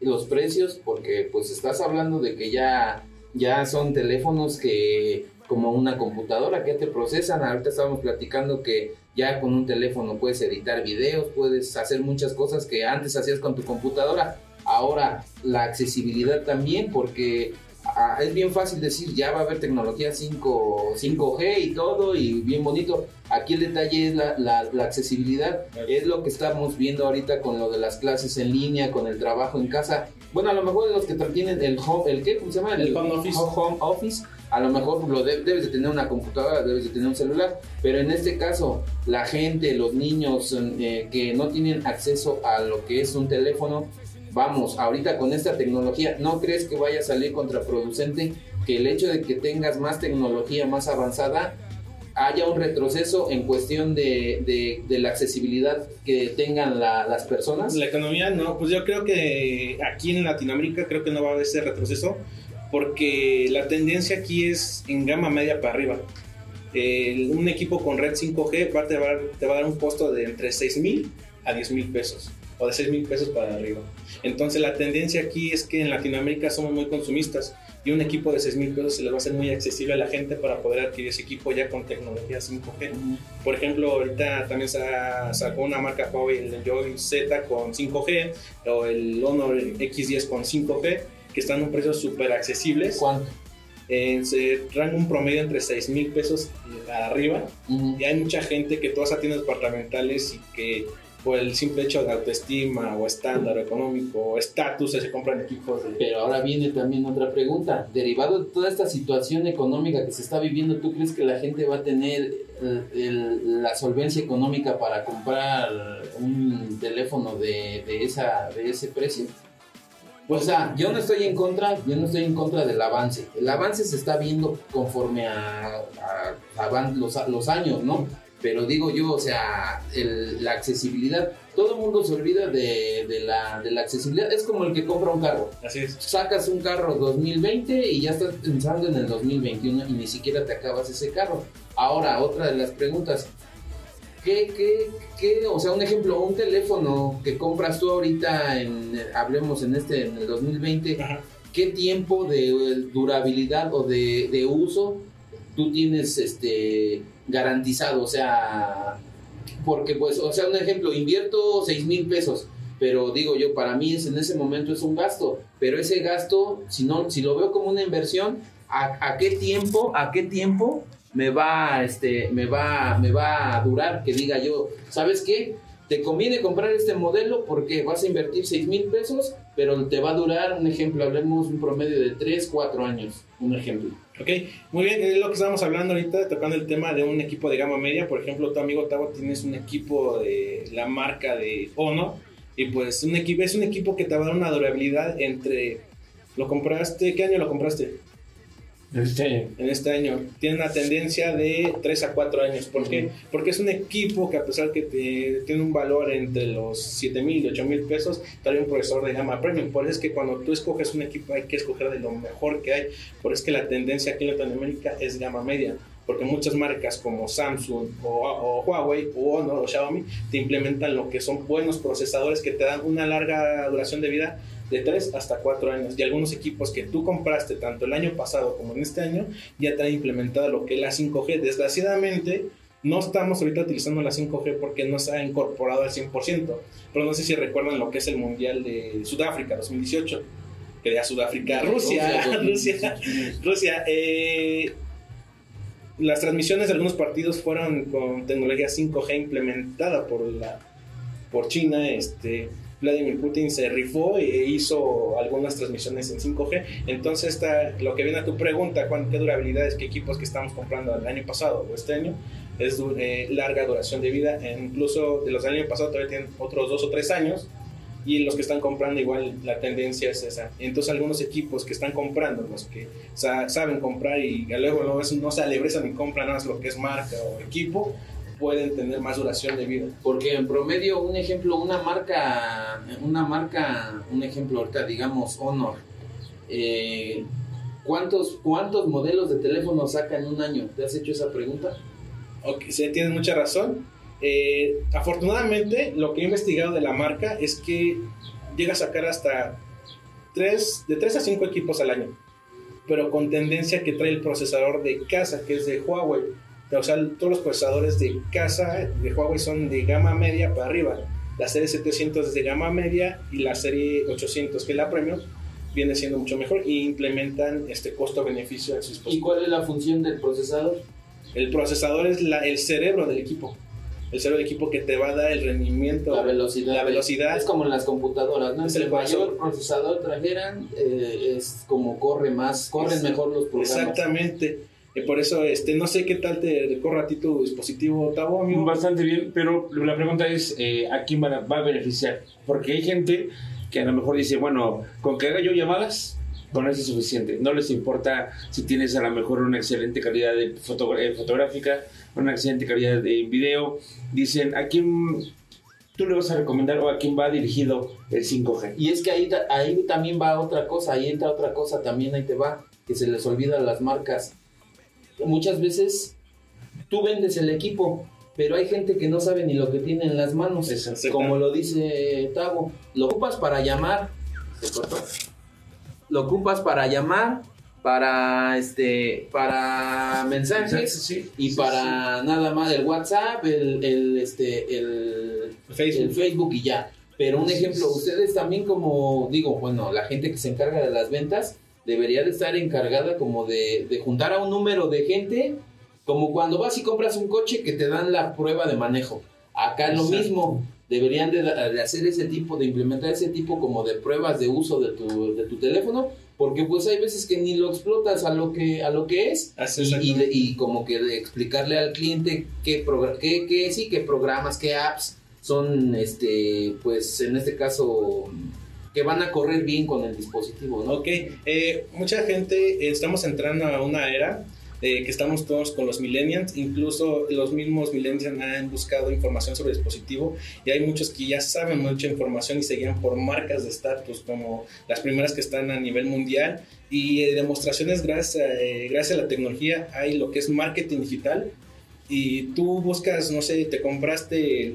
C: los precios, porque pues estás hablando de que ya, ya son teléfonos que como una computadora que te procesan, ahorita estábamos platicando que ya con un teléfono puedes editar videos, puedes hacer muchas cosas que antes hacías con tu computadora. Ahora la accesibilidad también, porque ah, es bien fácil decir, ya va a haber tecnología 5, 5G y todo, y bien bonito. Aquí el detalle es la, la, accesibilidad, es lo que estamos viendo ahorita con lo de las clases en línea, con el trabajo en casa. Bueno, a lo mejor los que tienen el home, el qué, ¿cómo se llama?
A: El, home office.
C: Home office a lo mejor lo debes de tener una computadora, debes de tener un celular, pero en este caso la gente, los niños eh, que no tienen acceso a lo que es un teléfono, vamos, ahorita con esta tecnología, ¿no crees que vaya a salir contraproducente que el hecho de que tengas más tecnología más avanzada haya un retroceso en cuestión de, de, de la accesibilidad que tengan la- las personas.
A: La economía no, pues yo creo que aquí en Latinoamérica creo que no va a haber ese retroceso porque la tendencia aquí es en gama media para arriba. Un equipo con red 5G va a te, va, te va a dar un costo de entre 6 mil a 10 mil pesos o de 6 mil pesos para arriba. Entonces la tendencia aquí es que en Latinoamérica somos muy consumistas y un equipo de 6 mil pesos se les va a hacer muy accesible a la gente para poder adquirir ese equipo ya con tecnología 5G. Por ejemplo, ahorita también sa- sacó una marca Huawei, el Joy Z con 5G o el Honor X10 con 5G, que están a un precio súper accesibles.
C: ¿Cuánto?
A: Eh, se rango un promedio entre 6 mil pesos arriba.
C: Ujú.
A: Y hay mucha gente que todas tiendas departamentales y que por el simple hecho de autoestima o estándar económico o estatus se compran equipos de...
C: Pero ahora viene también otra pregunta. Derivado de toda esta situación económica que se está viviendo, ¿tú crees que la gente va a tener el- la solvencia económica para comprar un teléfono de, de esa, de ese precio? O sea, yo no estoy en contra, yo no estoy en contra del avance. El avance se está viendo conforme a, a- a los, los años, ¿no? Pero digo yo, o sea, el- la accesibilidad, todo el mundo se olvida de, de la, de la accesibilidad. Es como el que compra un carro
A: Así es.
C: sacas un carro 2020 y ya estás pensando en el 2021 y ni siquiera te acabas ese carro. Ahora, otra de las preguntas. ¿Qué, qué, qué, o sea, un ejemplo, un teléfono que compras tú ahorita, en, hablemos en este, en el 2020,
A: Ajá.
C: ¿qué tiempo de durabilidad o de, de uso tú tienes este garantizado? O sea, porque pues, o sea, un ejemplo, invierto 6 mil pesos, pero digo yo, para mí es, en ese momento es un gasto, pero ese gasto, si no, si lo veo como una inversión, ¿a, qué tiempo, a qué tiempo me va, este, me va, me va a durar? Que diga yo, ¿sabes qué? Te conviene comprar este modelo porque vas a invertir 6 mil pesos, pero te va a durar, un ejemplo, hablemos un promedio de 3, 4 años, un ejemplo.
A: Ok, muy bien, es lo que estábamos hablando ahorita, tocando el tema de un equipo de gama media. Por ejemplo, tu amigo Tavo tienes un equipo de la marca de Honor y pues un equipo, es un equipo que te va a dar una durabilidad entre... ¿Lo compraste? ¿Qué año lo compraste?
B: Este,
A: En este año. Tiene una tendencia de 3 a 4 años. ¿Por qué? Porque es un equipo que a pesar que te- tiene un valor entre los 7 mil y 8 mil pesos, trae un procesador de gama premium. Por eso es que cuando tú escoges un equipo hay que escoger de lo mejor que hay. Por eso es que la tendencia aquí en Latinoamérica es gama media. Porque muchas marcas como Samsung o, o Huawei o Honor o Xiaomi te implementan lo que son buenos procesadores que te dan una larga duración de vida de 3 hasta 4 años. Y algunos equipos que tú compraste tanto el año pasado como en este año ya te han implementado lo que es la 5G. Desgraciadamente, no estamos ahorita utilizando la 5G porque no se ha incorporado al 100%. Pero no sé si recuerdan lo que es el Mundial de Sudáfrica 2018. Que era Sudáfrica, Rusia, Rusia, Rusia. eh, las transmisiones de algunos partidos fueron con tecnología 5G implementada por la por China. Este, Vladimir Putin se rifó e hizo algunas transmisiones en 5G. Entonces, esta, lo que viene a tu pregunta, ¿cuán- ¿qué durabilidad es qué equipos que estamos comprando el año pasado o este año? Es eh, larga duración de vida. E incluso de los del año pasado todavía tienen otros dos o tres años. Y los que están comprando igual la tendencia es esa. Entonces algunos equipos que están comprando, los que sa- saben comprar y luego no, es- no se alebrezan y compran más lo que es marca o equipo, pueden tener más duración de vida.
C: Porque en promedio, un ejemplo, una marca, una marca, un ejemplo ahorita, digamos, Honor, eh, ¿cuántos, ¿cuántos modelos de teléfono saca en un año? ¿Te has hecho esa pregunta?
A: Ok, sí, tienes mucha razón. Eh, afortunadamente, lo que he investigado de la marca es que llega a sacar hasta tres, de 3 a 5 equipos al año, pero con tendencia que trae el procesador de casa, que es de Huawei. O sea, todos los procesadores de casa de Huawei son de gama media para arriba. La serie 700 es de gama media y la serie 800, que es la premium, viene siendo mucho mejor y implementan este costo-beneficio en sus
C: ¿Y cuál es la función del procesador?
A: El procesador es la- el cerebro del equipo. El cerebro del equipo que te va a dar el rendimiento.
C: La velocidad.
A: La velocidad.
C: Es como en las computadoras, ¿no?
A: Es el
C: el mayor procesador trajeran, eh, es como corre más, corren mejor los programas.
A: Exactamente. Y por eso, este, no sé qué tal te corra a ti tu dispositivo, Tavo, amigo.
B: Bastante bien, pero la pregunta es, eh, ¿a quién va a, va a beneficiar? Porque hay gente que a lo mejor dice, bueno, con que haga yo llamadas, Con eso es suficiente. No les importa si tienes a lo mejor una excelente calidad de foto- eh, fotográfica, una excelente calidad de video. Dicen, ¿a quién tú le vas a recomendar o a quién va dirigido el 5G?
C: Y es que ahí, ahí también va otra cosa, ahí entra otra cosa, también ahí te va, que se les olvida a las marcas. Muchas veces tú vendes el equipo, pero hay gente que no sabe ni lo que tiene en las manos.
B: Exacto.
C: Como lo dice Tavo, lo ocupas para llamar, se cortó. Lo ocupas para llamar, para este, para mensajes
B: Sí,
C: y
B: sí,
C: para nada más el WhatsApp, el, el este, el
A: Facebook.
C: el Facebook y ya. Pero un ejemplo, ustedes también como, digo, bueno, la gente que se encarga de las ventas debería de estar encargada como de, de juntar a un número de gente, como cuando vas y compras un coche que te dan la prueba de manejo. Acá lo mismo, deberían de, de hacer ese tipo, de implementar ese tipo como de pruebas de uso de tu, de tu teléfono, porque pues hay veces que ni lo explotas a lo que, a lo que es, y, y, como que de explicarle al cliente qué, qué, qué- sí, qué programas, qué apps son, este, pues en este caso, que van a correr bien con el dispositivo, ¿no?
A: Ok, eh, mucha gente, eh, estamos entrando a una era eh, que estamos todos con los millennials, incluso los mismos millennials han buscado información sobre el dispositivo y hay muchos que ya saben mucha información y se guían por marcas de estatus como las primeras que están a nivel mundial y eh, demostraciones gracias, a- eh, gracias a la tecnología hay lo que es marketing digital y tú buscas, no sé, te compraste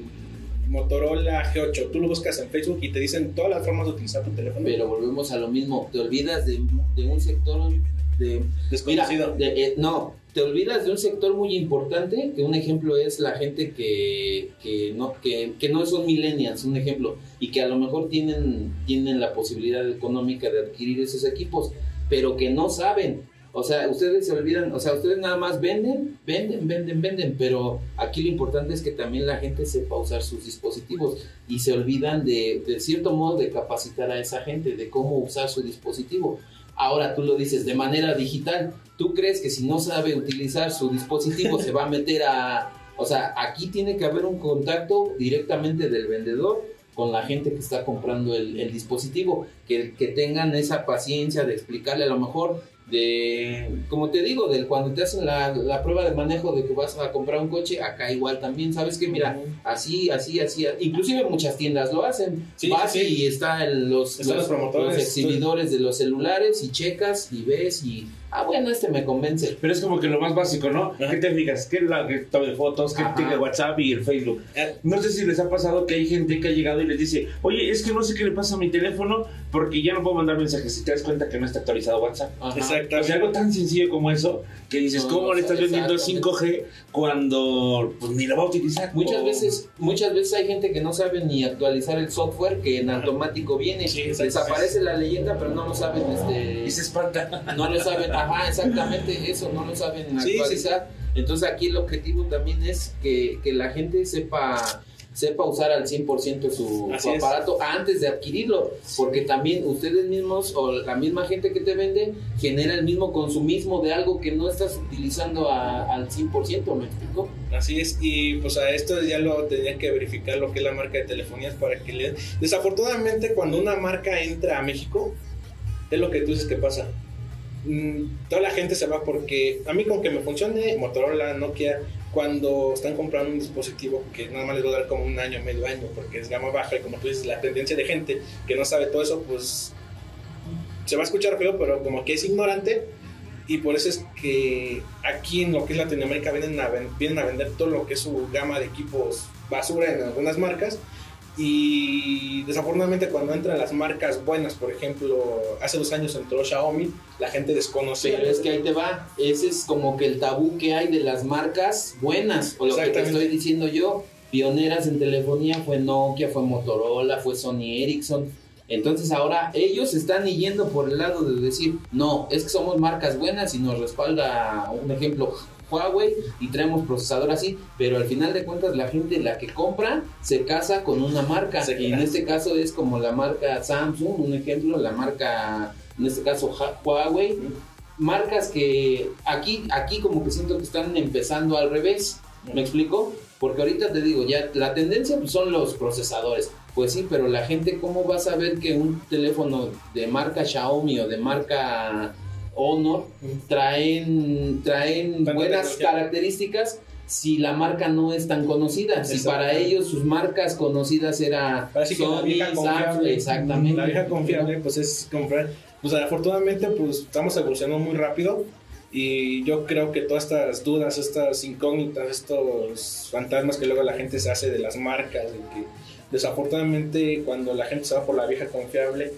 A: Motorola G8, tú lo buscas en Facebook y te dicen todas las formas de utilizar tu teléfono.
C: Pero volvemos a lo mismo, te olvidas de, de un sector de... Mira,
A: desconocido.
C: de- eh, no, te olvidas de un sector muy importante, que un ejemplo es la gente que, que, no, que, que no son millennials, un ejemplo, y que a lo mejor tienen, tienen la posibilidad económica de adquirir esos equipos, pero que no saben. O sea, ustedes se olvidan, o sea, ustedes nada más venden, venden, venden, venden, pero aquí lo importante es que también la gente sepa usar sus dispositivos y se olvidan de, de cierto modo, de capacitar a esa gente de cómo usar su dispositivo. Ahora tú lo dices de manera digital. ¿Tú crees que si no sabe utilizar su dispositivo se va a meter a... O sea, aquí tiene que haber un contacto directamente del vendedor con la gente que está comprando el, el dispositivo, que, que tengan esa paciencia de explicarle a lo mejor de, como te digo, del cuando te hacen la, la prueba de manejo de que vas a comprar un coche, acá igual también, ¿sabes qué? Mira, así, así, así, inclusive muchas tiendas lo hacen.
A: Sí,
C: Vas
A: sí,
C: y está el- los,
A: Están los promotores.
C: los exhibidores de los celulares y checas y ves y, ah, bueno, este me convence.
B: Pero es como que lo más básico, ¿no?
A: Ajá.
B: ¿Qué te fijas? ¿Qué es la que tome fotos? ¿Qué tiene WhatsApp y el Facebook?
A: Eh,
B: No sé si les ha pasado que hay gente que ha llegado y les dice, oye, es que no sé qué le pasa a mi teléfono porque ya no puedo mandar mensajes. Si te das cuenta que no está actualizado WhatsApp.
A: Exactamente.
B: O sea, algo tan sencillo como eso, que dices,
C: No,
B: ¿cómo
C: no,
B: le estás vendiendo
C: exactamente.
B: 5G cuando pues, ni lo va a utilizar?
C: Muchas
B: O-
C: veces, muchas veces hay gente que no sabe ni actualizar el software que en automático viene.
A: Sí, exacto.
C: Desaparece la leyenda, pero no lo saben,
B: Y se
C: este,
B: espanta.
C: no lo saben, ajá, exactamente eso, no lo saben
A: Sí, sí.
C: actualizar. Entonces aquí el objetivo también es que, que la gente sepa sepa usar al 100% su, su
A: es.
C: aparato antes de adquirirlo, porque también ustedes mismos o la misma gente que te vende genera el mismo consumismo de algo que no estás utilizando a- al 100%, ¿me explico?
A: Así es, y pues a esto ya lo tenían que verificar lo que es la marca de telefonías para que le... Desafortunadamente cuando una marca entra a México, es lo que tú dices que pasa. Mm, toda la gente se va porque a mí con que me funcione Motorola, Nokia, cuando están comprando un dispositivo que nada más les va a dar como un año, medio año, porque es gama baja y como tú dices, la tendencia de gente que no sabe todo eso, pues se va a escuchar feo, pero como que es ignorante y por eso es que aquí en lo que es Latinoamérica vienen a, vienen a vender todo lo que es su gama de equipos basura en algunas marcas y desafortunadamente cuando entran las marcas buenas, por ejemplo, hace dos años entró Xiaomi, la gente desconocía.
C: Pero es que ahí te va. Ese es como que el tabú que hay de las marcas buenas. O lo que te estoy diciendo yo. Pioneras en telefonía fue Nokia, fue Motorola, fue Sony Ericsson. Entonces ahora ellos están yendo por el lado de decir, no, es que somos marcas buenas y nos respalda, un ejemplo, Huawei y traemos procesador así, pero al final de cuentas la gente, la que compra, se casa con una marca.
A: Se
C: y en este caso es como la marca Samsung, un ejemplo, la marca, en este caso Huawei, marcas que aquí, aquí como que siento que están empezando al revés. ¿Me explico? Porque ahorita te digo, ya la tendencia pues, son los procesadores. Pues sí, pero la gente, ¿cómo va a saber que un teléfono de marca Xiaomi o de marca Honor traen, traen buenas características si la marca no es tan conocida? Si para ellos sus marcas conocidas era
A: vieja confiable.
C: exactamente.
A: La vieja confiable, pues es comprar. Pues afortunadamente, pues estamos evolucionando muy rápido. Y yo creo que todas estas dudas, estas incógnitas, estos fantasmas que luego la gente se hace de las marcas, que desafortunadamente cuando la gente se va por la vieja confiable,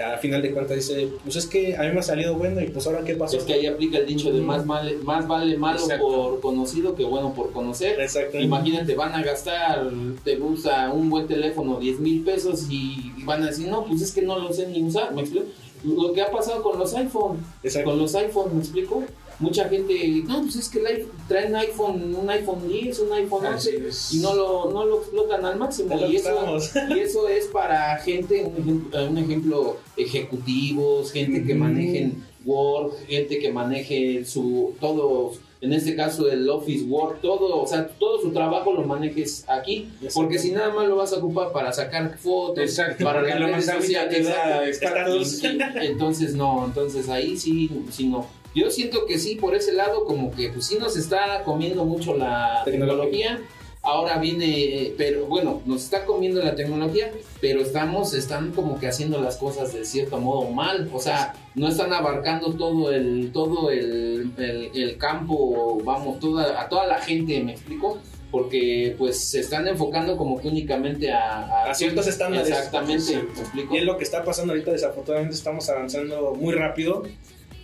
A: a final de cuentas dice, pues es que a mí me ha salido bueno y pues ahora qué pasó.
C: Es que ahí aplica el dicho de más, vale más vale malo
A: Exacto.
C: por conocido que bueno por conocer.
A: Exacto.
C: Imagínate, van a gastar, te gusta un buen teléfono, 10 mil pesos y van a decir, no, pues es que no lo sé ni usar, ¿me explico? Lo que ha pasado con los iPhone,
A: Exacto.
C: con los iPhone, ¿me explico? Mucha gente, no, pues es que el iPhone- traen iPhone, un iPhone 10, un iPhone 11
B: es.
C: y no lo, no lo explotan al máximo. Y eso, y eso es para gente, un ejemplo, un ejemplo, ejecutivos, gente que manejen Word, gente que maneje su, todo, en este caso el Office Word, todo, o sea, todo su trabajo lo manejes aquí, porque si nada más lo vas a ocupar para sacar fotos,
B: Exacto,
C: para las redes sociales, entonces no, entonces ahí sí, sí no. Yo siento que sí, por ese lado, como que pues sí nos está comiendo mucho la
A: Tecnología.
C: tecnología. Ahora viene, eh, pero bueno, nos está comiendo la tecnología, pero estamos, están como que haciendo las cosas de cierto modo mal. O sea, no están abarcando todo el, todo el, el, el campo, vamos, toda, a toda la gente, ¿me explico? Porque pues se están enfocando como que únicamente a,
A: A ciertos estándares.
C: Exactamente, ¿me explico?
A: Y es lo que está pasando ahorita, desafortunadamente estamos avanzando muy rápido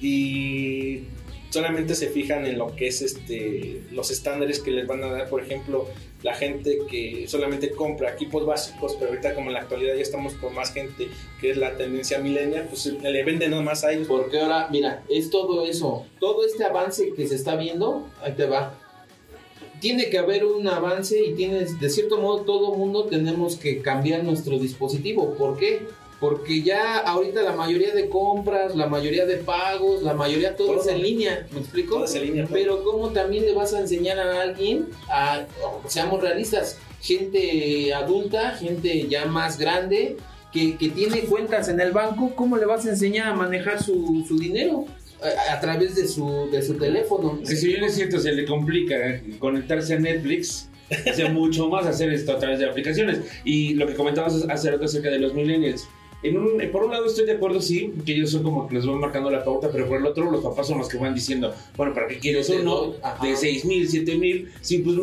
A: y solamente se fijan en lo que es este los estándares que les van a dar, por ejemplo, la gente que solamente compra equipos básicos, pero ahorita como en la actualidad ya estamos con más gente que es la tendencia millennial, pues le venden nada más a ellos.
C: Porque ahora, mira, es todo eso, todo este avance que se está viendo, ahí te va. Tiene que haber un avance y tienes, de cierto modo, todo mundo tenemos que cambiar nuestro dispositivo. ¿Por qué? Porque ya ahorita la mayoría de compras, la mayoría de pagos, la mayoría todo,
A: Todo.
C: es en línea, ¿me explico?
A: Todo es en línea, todo.
C: Pero ¿cómo también le vas a enseñar a alguien, a, seamos realistas, gente adulta, gente ya más grande, que, que tiene cuentas en el banco, ¿cómo le vas a enseñar a manejar su, su dinero? A, a través de su, de su teléfono.
B: Que si bien es cierto, se le complica conectarse a Netflix, hace mucho más hacer esto a través de aplicaciones. Y lo que comentabas hace rato acerca de los millennials. En un, por un lado estoy de acuerdo, sí, que ellos son como que les van marcando la pauta, pero por el otro los papás son los que van diciendo, bueno, ¿para qué quieres uno de 6 mil, 7 mil? Sí, pues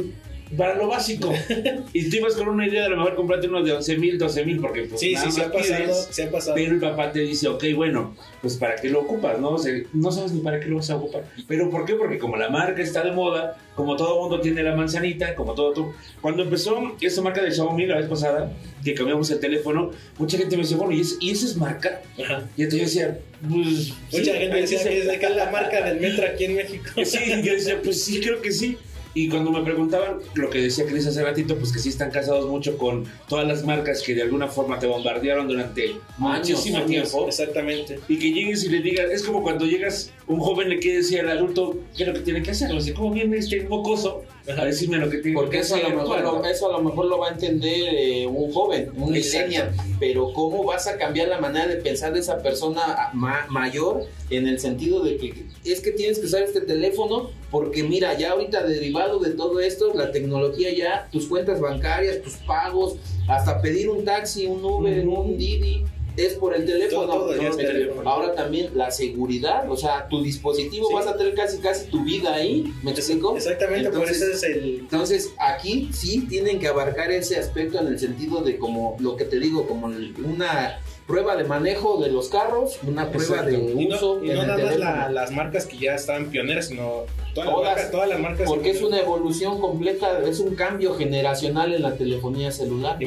B: para lo básico. y tú ibas con una idea de a lo mejor comprarte uno de 11 mil, 12 mil, porque pues
A: Sí,
B: nada
A: sí, se ha pasado,
B: pides,
A: se ha pasado.
B: pero el papá te dice, ok, bueno, pues para qué lo ocupas, ¿no? O sea, no sabes ni para qué lo vas a ocupar. ¿Pero por qué? Porque como la marca está de moda, como todo mundo tiene la manzanita, como todo tú. Cuando empezó esa marca de Xiaomi la vez pasada, que cambiamos el teléfono, mucha gente me decía, bueno, ¿y, es- ¿y esa es marca?
A: Ajá.
B: Y entonces yo decía, pues...
A: Mucha
B: sí,
A: gente decía que es la marca del metro aquí en México.
B: Sí, yo decía, pues sí, creo que sí. Y cuando me preguntaban lo que decía Cris hace ratito, pues que sí están casados mucho con todas las marcas que de alguna forma te bombardearon durante muchísimo
C: años.
B: tiempo.
A: Exactamente.
B: Y que llegues y le digas, es como cuando llegas, un joven le quiere decir al adulto qué es lo que tiene que hacer. O sea, ¿cómo viene este mocoso a decirme lo que tiene
C: Porque
B: que
C: eso a, lo mejor lo, eso a lo mejor lo va a entender eh, un joven, un millennial, pero ¿cómo vas a cambiar la manera de pensar de esa persona ma- mayor en el sentido de que es que tienes que usar este teléfono porque mira, ya ahorita derivado de todo esto, la tecnología ya, tus cuentas bancarias, tus pagos, hasta pedir un taxi, un Uber, un Didi, es por el teléfono.
A: Todo, todo.
C: Ahora también la seguridad, o sea, tu dispositivo
A: Sí.
C: vas a tener casi casi tu vida ahí, ¿me explico?
A: Exactamente, por
C: Entonces,
A: eso es el
C: entonces, aquí sí tienen que abarcar ese aspecto en el sentido de como lo que te digo, como una prueba de manejo de los carros, una prueba
B: Exacto.
C: de
A: Y no,
C: uso
A: y no nada más la- las marcas que ya estaban pioneras, sino todas, las
C: Todas.
A: marcas, todas las marcas.
C: Porque es una evolución completa, es un cambio generacional en la telefonía celular.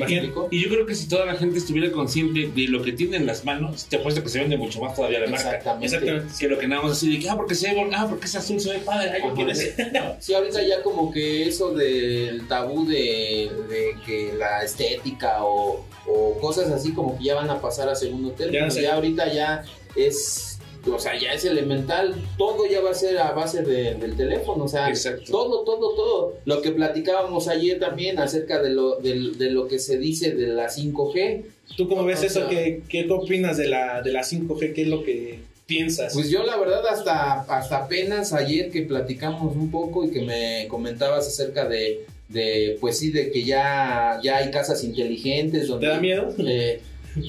B: Y yo creo que si toda la gente estuviera consciente de lo que tiene en las manos, te apuesto que se vende mucho más todavía la marca.
C: Exactamente.
A: Exactamente.
B: Que lo que nada más así de que, ah, porque se ve, ah, porque es azul, se ve padre, ay, quiero ese.
C: Sí, ahorita ya como que eso del tabú de, de que la estética o, o cosas así como que ya van a pasar a segundo término.
A: Ya
C: Ya,
A: sé.
C: ahorita ya es o sea, ya es elemental, todo ya va a ser a base de- del teléfono, o sea,
B: Exacto.
C: todo, todo, todo. Lo que platicábamos ayer también acerca de lo, del- de, lo que se dice de la 5G,
A: ¿Tú cómo ves
C: O
A: eso?
C: sea-
A: ¿Qué, ¿Qué opinas de la, de la 5G? ¿Qué es lo que piensas?
C: Pues yo la verdad hasta, hasta apenas ayer que platicamos un poco y que me comentabas acerca de, de pues sí, de que ya, ya hay casas inteligentes
A: ¿Te
C: donde...
A: da miedo?
C: eh,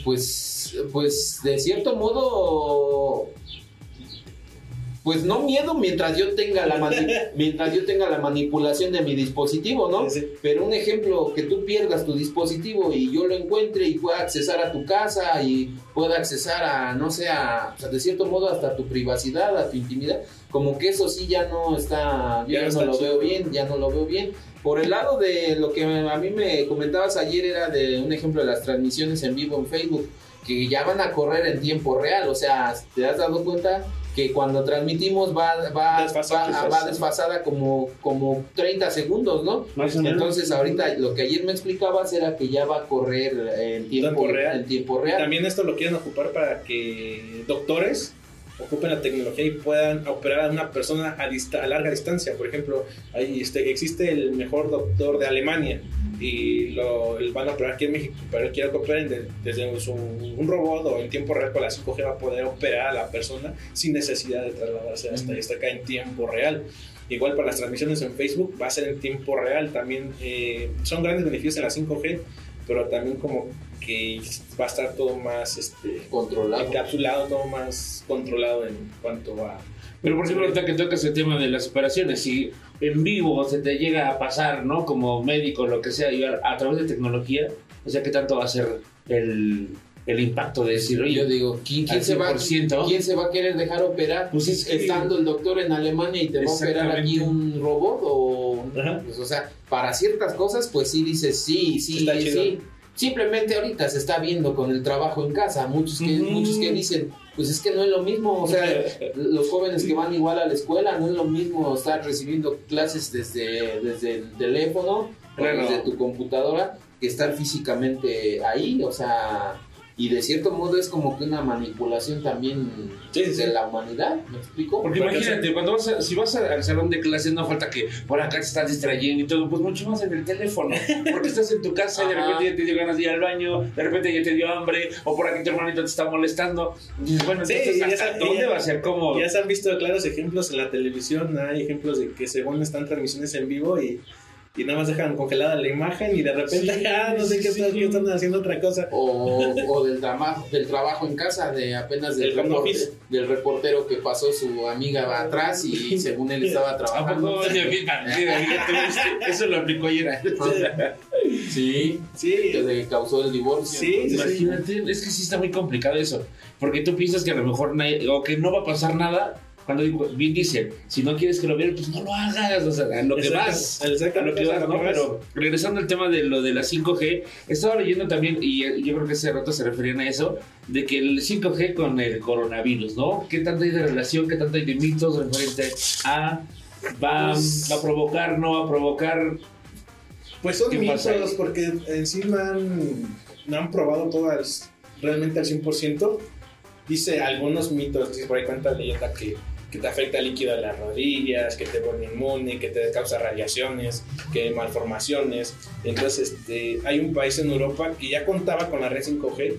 C: pues, pues de cierto modo, pues no miedo mientras yo tenga la mientras yo tenga la manipulación de mi dispositivo, ¿no?
A: Sí, sí.
C: Pero un ejemplo, que tú pierdas tu dispositivo y yo lo encuentre y pueda accesar a tu casa y pueda accesar a, no sé, a, o sea, de cierto modo hasta tu privacidad, a tu intimidad, como que eso sí ya no está, yo
A: Ya
C: ya,
A: no está
C: lo veo bien, ya no lo veo bien. Por el lado de lo que a mí me comentabas ayer era de un ejemplo de las transmisiones en vivo en Facebook, que ya van a correr en tiempo real, o sea, ¿te has dado cuenta? que cuando transmitimos va, va,
A: Desfasada.
C: va, va desfasada como, como 30 segundos, ¿no?
B: Más.
C: Entonces ahorita lo que ayer me explicabas era que ya va a correr en tiempo,
A: Tiempo real.
C: en tiempo real.
A: También esto lo quieren ocupar para que doctores ocupen la tecnología y puedan operar a una persona a, dista- a larga distancia. Por ejemplo, ahí este, existe el mejor doctor de Alemania y lo van a operar aquí en México, pero él quiere que operen de- desde su- un robot o en tiempo real con la 5G va a poder operar a la persona sin necesidad de trasladarse hasta,
C: Ujú.
A: hasta acá en tiempo real. Igual para las transmisiones en Facebook va a ser en tiempo real. También eh, son grandes beneficios en la 5G, pero también como que va a estar todo más este,
C: controlado.
A: encapsulado, todo más controlado en cuanto a...
B: Pero por ejemplo, ahorita que tocas el tema de las operaciones, si en vivo se te llega a pasar, ¿no? Como médico, lo que sea, y a, a través de tecnología, o sea, ¿qué tanto va a ser el, el impacto de decir, oye,
C: Yo digo, ¿quién, se va,
B: 100%?
C: ¿quién se va a querer dejar operar?
B: Pues es que-
C: Estando el doctor en Alemania y te va a operar aquí un robot o... Pues, o sea, para ciertas cosas, pues sí dices, sí, sí, sí. Simplemente ahorita se está viendo con el trabajo en casa. Muchos que, muchos que dicen, pues es que no es lo mismo. O sea, los jóvenes que van igual a la escuela, no es lo mismo estar recibiendo clases desde, desde el teléfono o
B: Claro.
C: desde tu computadora que estar físicamente ahí. O sea, y de cierto modo es como que una manipulación también
A: Sí, sí,
C: de la humanidad. ¿Me explico?
B: Porque imagínate, cuando vas a- si vas a- al salón de clases, no falta que por acá te estás distrayendo y todo, pues mucho más en el teléfono. Porque estás en tu casa y de repente ya te dio ganas de ir al baño, de repente ya te dio hambre, o por aquí tu hermanito te está molestando. Y bueno,
A: Sí,
B: entonces,
A: ya
B: ¿hasta dónde
A: ya-
B: va a ser cómodo?
A: Ya se han visto claros ejemplos en la televisión, hay ejemplos de que según están transmisiones en vivo y, y nada más dejan congelada la imagen y de repente,
B: Sí,
A: ah, no sé qué,
B: sí.
A: están, qué están haciendo otra cosa.
C: O, o del, trabajo del trabajo en casa, de apenas del,
A: Del home
C: reporte-
A: office.
C: del reportero que pasó su amiga atrás y según él estaba
B: ¿A
C: trabajando.
B: Eso lo aplicó ayer.
C: Sí,
A: Sí,
C: que le causó el divorcio.
A: Sí, sí, sí.
B: Imagínate, es que sí está muy complicado eso. Porque tú piensas que a lo mejor nadie- o que no va a pasar nada. Cuando digo, bien dice, si no quieres que lo vean, pues no lo hagas. O sea, a lo que
A: Exacto,
B: vas. A lo que vas, ¿no? Pero regresando al tema de lo de la 5G, estaba leyendo también, y eh, yo creo que hace rato se referían a eso, de que el 5G con el coronavirus, ¿no? ¿Qué tanto hay de relación, qué tanto hay de mitos referente a va,
A: Pues-
B: va a provocar, no va a provocar?
A: Pues son
B: ¿Qué pasa
A: mitos, porque en sí no han, no han probado todas realmente al 100%. Dice algunos mitos, dice por ahí cuenta la leyenda que, que te afecta el líquido de las rodillas, que te vuelve inmune, que te causa radiaciones, que malformaciones. Entonces, este, hay un país en Europa que ya contaba con la red 5G,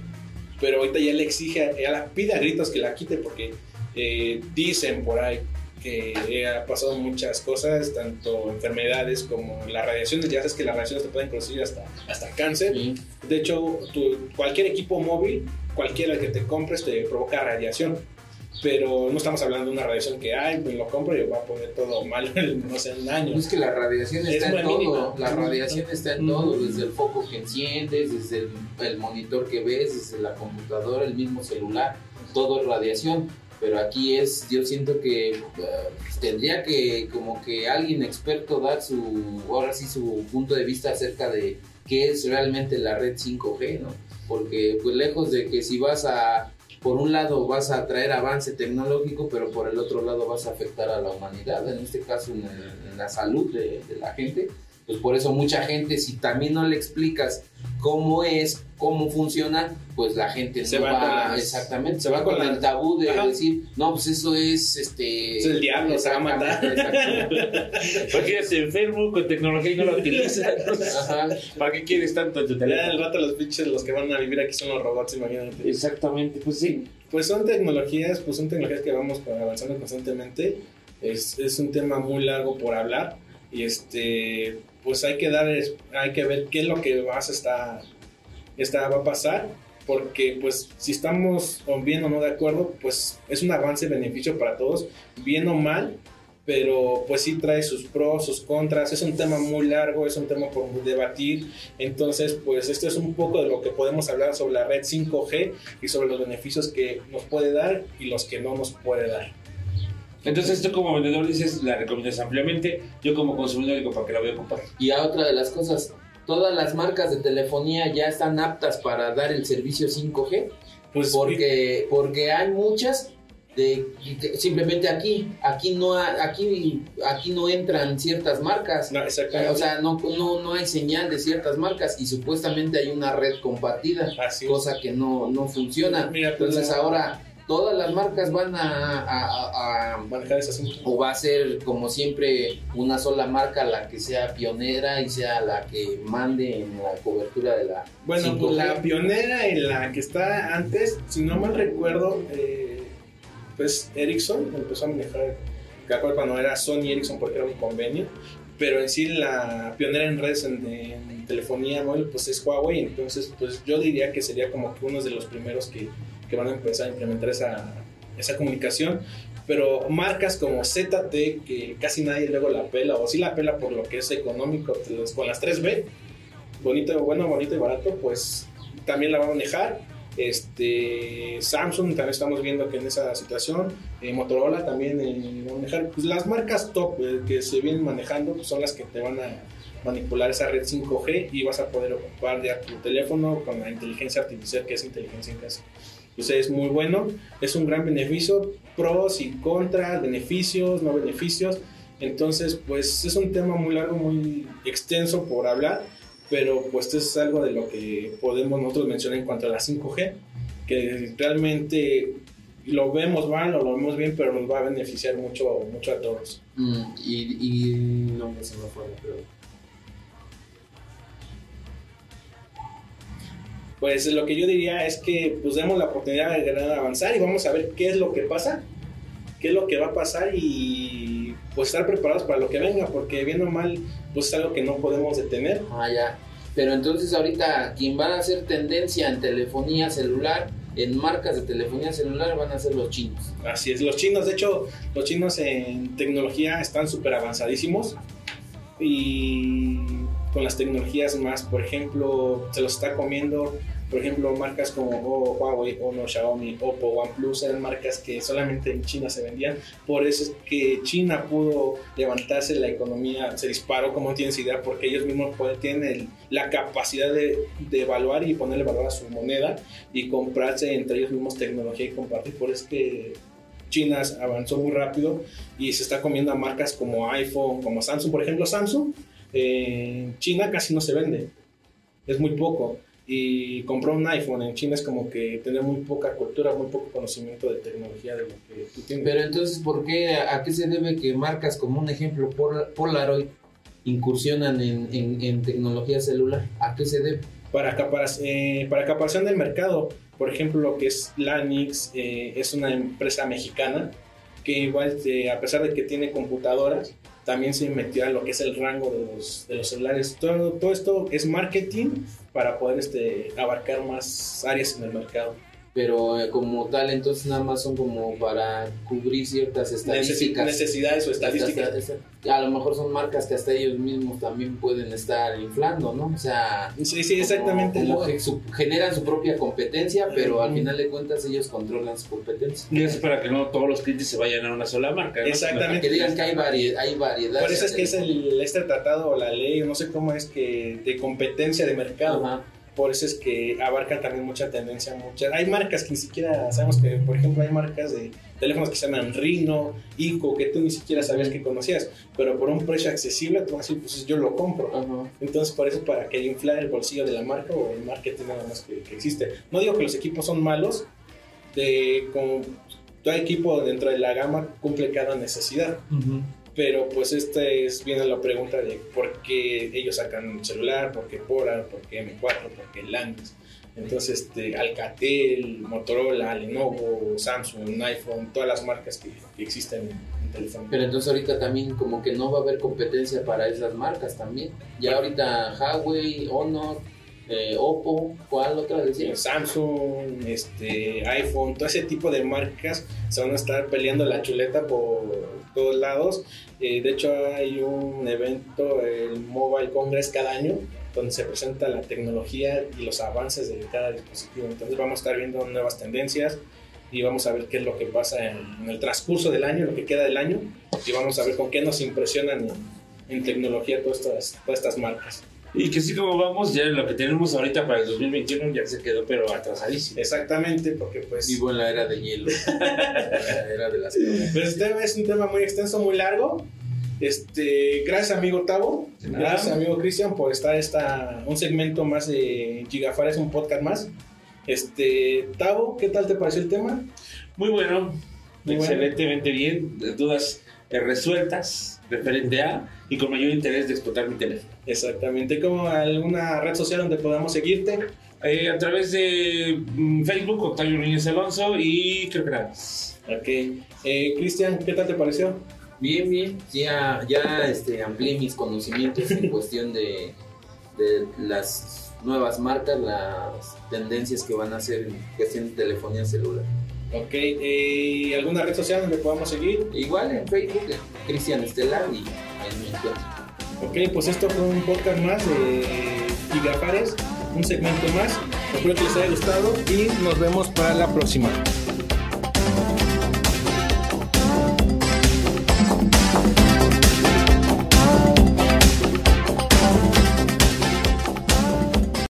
A: pero ahorita ya le exige, ya la pide a gritos que la quite porque eh, dicen por ahí que ha pasado muchas cosas, tanto enfermedades como las radiaciones. Ya sabes que las radiaciones te pueden producir hasta, hasta cáncer.
C: Sí.
A: De hecho, tu- cualquier equipo móvil, cualquiera que te compres, te provoca radiación. Pero no estamos hablando de una radiación que, ay, pues lo compro y va a poner todo mal en, no sé, un año.
C: Es que la radiación
A: Es
C: está en todo.
A: mínima.
C: La radiación está en todo, desde el foco que enciendes, desde el, el monitor que ves, desde la computadora, el mismo celular, todo es radiación. Pero aquí es, yo siento que eh, tendría que como que alguien experto dar su, ahora sí su punto de vista acerca de qué es realmente la red 5G, ¿no? Porque pues lejos de que si vas a, por un lado vas a traer avance tecnológico, pero por el otro lado vas a afectar a la humanidad, en este caso en, la salud de la gente, Pues por eso mucha gente, si también no le explicas cómo es, cómo funciona, pues la gente
A: Se
C: no
A: va
C: va,
A: con las-
C: exactamente,
A: se va con
C: el tabú de
A: Ajá.
C: decir, no, pues eso es este
A: Es el diablo, se va a matar.
C: Exactamente,
B: Porque eres enfermo con tecnología y no la utilizas.
C: Ajá.
B: ¿Para qué quieres tanto tu teléfono?
A: rato los pinches, los que van a vivir aquí son los robots, imagínate.
B: Exactamente, pues sí.
A: Pues son tecnologías, pues son tecnologías que vamos avanzando constantemente. Es, es un tema muy largo por hablar y este, pues hay que dar, hay que ver qué es lo que vas a estar, está, va a pasar, porque pues si estamos bien o no de acuerdo, pues es un avance beneficio para todos, bien o mal, pero pues sí trae sus pros, sus contras, es un tema muy largo, es un tema por debatir, entonces pues esto es un poco de lo que podemos hablar sobre la red 5G y sobre los beneficios que nos puede dar y los que no nos puede dar.
B: Entonces tú como vendedor dices, la recomiendas ampliamente. Yo como consumidor digo, ¿para qué la voy a ocupar?
C: Y a otra de las cosas, todas las marcas de telefonía ya están aptas para dar el servicio 5G,
A: Pues
C: porque porque hay muchas de simplemente aquí, aquí no aquí aquí no entran ciertas marcas.
A: no, exactamente.
C: O sea, no, no, no hay señal de ciertas marcas y supuestamente hay una red compartida, cosa que no, no funciona.
A: Mira, pues,
C: Entonces ahora todas las marcas van a, a- a- a-
A: manejar ese asunto.
C: o va a ser como siempre una sola marca la que sea pionera y sea la que mande en la cobertura de la
A: Bueno,
C: 5G.
A: pues la pionera y la que está antes, si no mal recuerdo, eh, pues Ericsson empezó a manejar, que acuerdo cuando era Sony Ericsson porque era un convenio, pero en sí la pionera en redes en, en telefonía móvil pues es Huawei, entonces pues yo diría que sería como que uno de los primeros que, que van a empezar a implementar esa, esa comunicación. Pero marcas como ZT, que casi nadie luego la pela, o sí la pela por lo que es económico, con las 3B, bonito, bueno, bonito y barato, pues también la va a manejar. Este, Samsung también estamos viendo que en esa situación, eh, Motorola también eh, va a manejar. Pues las marcas top eh, que se vienen manejando pues, son las que te van a manipular esa red 5G y vas a poder ocupar ya tu teléfono con la inteligencia artificial que es inteligencia en casa. Entonces es muy bueno, es un gran beneficio, pros y contras, beneficios, no beneficios. Entonces, pues es un tema muy largo, muy extenso por hablar, pero pues es algo de lo que podemos nosotros mencionar en cuanto a la 5G, que realmente lo vemos mal o lo vemos bien, pero nos va a beneficiar mucho, mucho a todos.
C: Mm, y, no me se me fue,
A: Pues lo que yo diría es que pues demos la oportunidad de avanzar y vamos a ver qué es lo que pasa, qué es lo que va a pasar y pues estar preparados para lo que venga, porque bien o mal pues es algo que no podemos detener.
C: ah ya. Pero entonces ahorita quien va a hacer tendencia en telefonía celular, en marcas de telefonía celular van a ser los chinos.
A: Así es, los chinos, de hecho, los chinos en tecnología están súper avanzadísimos y con las tecnologías más, por ejemplo, se los está comiendo, por ejemplo, marcas como oh, Huawei, Honor, Xiaomi, Oppo, OnePlus, eran marcas que solamente en China se vendían, por eso es que China pudo levantarse, la economía se disparó, como tienes idea, porque ellos mismos pueden, tienen el- la capacidad de, de evaluar y ponerle valor a su moneda y comprarse entre ellos mismos tecnología y compartir, por eso es que China avanzó muy rápido y se está comiendo a marcas como iPhone, como Samsung. Por ejemplo, Samsung en China casi no se vende, es muy poco. Y comprar un iPhone en China es como que tener muy poca cultura, muy poco conocimiento de tecnología de lo que tú tienes.
C: Pero entonces, ¿por qué, a qué se debe que marcas como un ejemplo Pol- Polaroid incursionan en, en, en tecnología celular? ¿A qué se debe?
A: para, eh, para acaparación del mercado, por ejemplo, lo que es Lanix, eh, es una empresa mexicana que igual, eh, a pesar de que tiene computadoras, también se metió a lo que es el rango de los, de los celulares. Todo, todo esto es marketing para poder este, abarcar más áreas en el mercado.
C: Pero eh, como tal, entonces nada más son como para cubrir ciertas estadísticas.
A: necesidades o estadísticas.
C: A lo mejor son marcas que hasta ellos mismos también pueden estar inflando, ¿no? O sea,
A: Sí, sí, exactamente.
C: como, como
A: Lo-
C: que su- generan su propia competencia, pero al final de cuentas ellos controlan su competencia.
B: Y es para que no todos los clientes se vayan a una sola marca. ¿no?
A: Exactamente.
C: Que digan que hay, vari- hay variedad.
A: Por eso es que es el, este tratado o la ley, no sé cómo es que, de competencia de mercado.
C: Ajá.
A: Por eso es que abarcan también mucha tendencia. Muchas, hay marcas que ni siquiera sabemos que, por ejemplo, hay marcas de teléfonos que se llaman Rino, Ico, que tú ni siquiera sabías que conocías, pero por un precio accesible, tú vas a decir, pues yo lo compro.
C: Ajá.
A: Entonces, por eso, para que inflar el bolsillo de la marca o el marketing nada más que, que existe. No digo que los equipos son malos, de, como todo equipo dentro de la gama cumple cada necesidad. Pero pues esta es viene la pregunta de por qué ellos sacan un celular, por qué Polar, por qué M4, por qué Lands. Entonces, este, Alcatel, Motorola, Lenovo, Samsung, iPhone, todas las marcas que, que existen en teléfono.
C: Pero entonces ahorita también como que no va a haber competencia para esas marcas también. Ya ahorita Huawei, Honor, eh, Oppo, ¿cuál otra decías?
A: Samsung, este, iPhone, todo ese tipo de marcas se van a estar peleando la chuleta por todos lados. Eh, de hecho, hay un evento, el Mobile Congress, cada año, donde se presenta la tecnología y los avances de cada dispositivo. Entonces, vamos a estar viendo nuevas tendencias y vamos a ver qué es lo que pasa en, el transcurso del año, lo que queda del año, y vamos a ver con qué nos impresionan en, en tecnología todas estas marcas.
B: Y que sí como vamos, ya lo que tenemos ahorita para el 2021 ya se quedó pero atrasadísimo.
A: Exactamente, porque pues...
C: Vivo en la era de hielo. la era de las cavernas.
A: Pues este tema es un tema muy extenso, muy largo. Este, gracias amigo Tavo, gracias amigo Cristian por estar esta un segmento más de Gigafares, un podcast más. Este, Tavo, ¿qué tal te pareció el tema?
B: Muy bueno,
A: Muy bueno.
B: excelentemente bien, dudas eh, resueltas referente a y con mayor interés de explotar mi teléfono.
A: Exactamente, como alguna red social donde podamos seguirte.
B: Eh, a través de mm, Facebook, Octavio Núñez Alonso y creo que nada más.
A: Ok, eh, Cristian, ¿qué tal te pareció?
C: Bien, bien. Ya, ya este, amplié mis conocimientos en cuestión de, de las nuevas marcas, las tendencias que van a hacer en cuestión de telefonía celular.
A: Ok, eh, ¿alguna red social donde podamos seguir?
C: Igual en Facebook, Cristian Estelar y en mi encuentro.
A: Ok, pues esto fue un podcast más de Gigafares, un segmento más. Espero que les haya gustado y nos vemos para la próxima.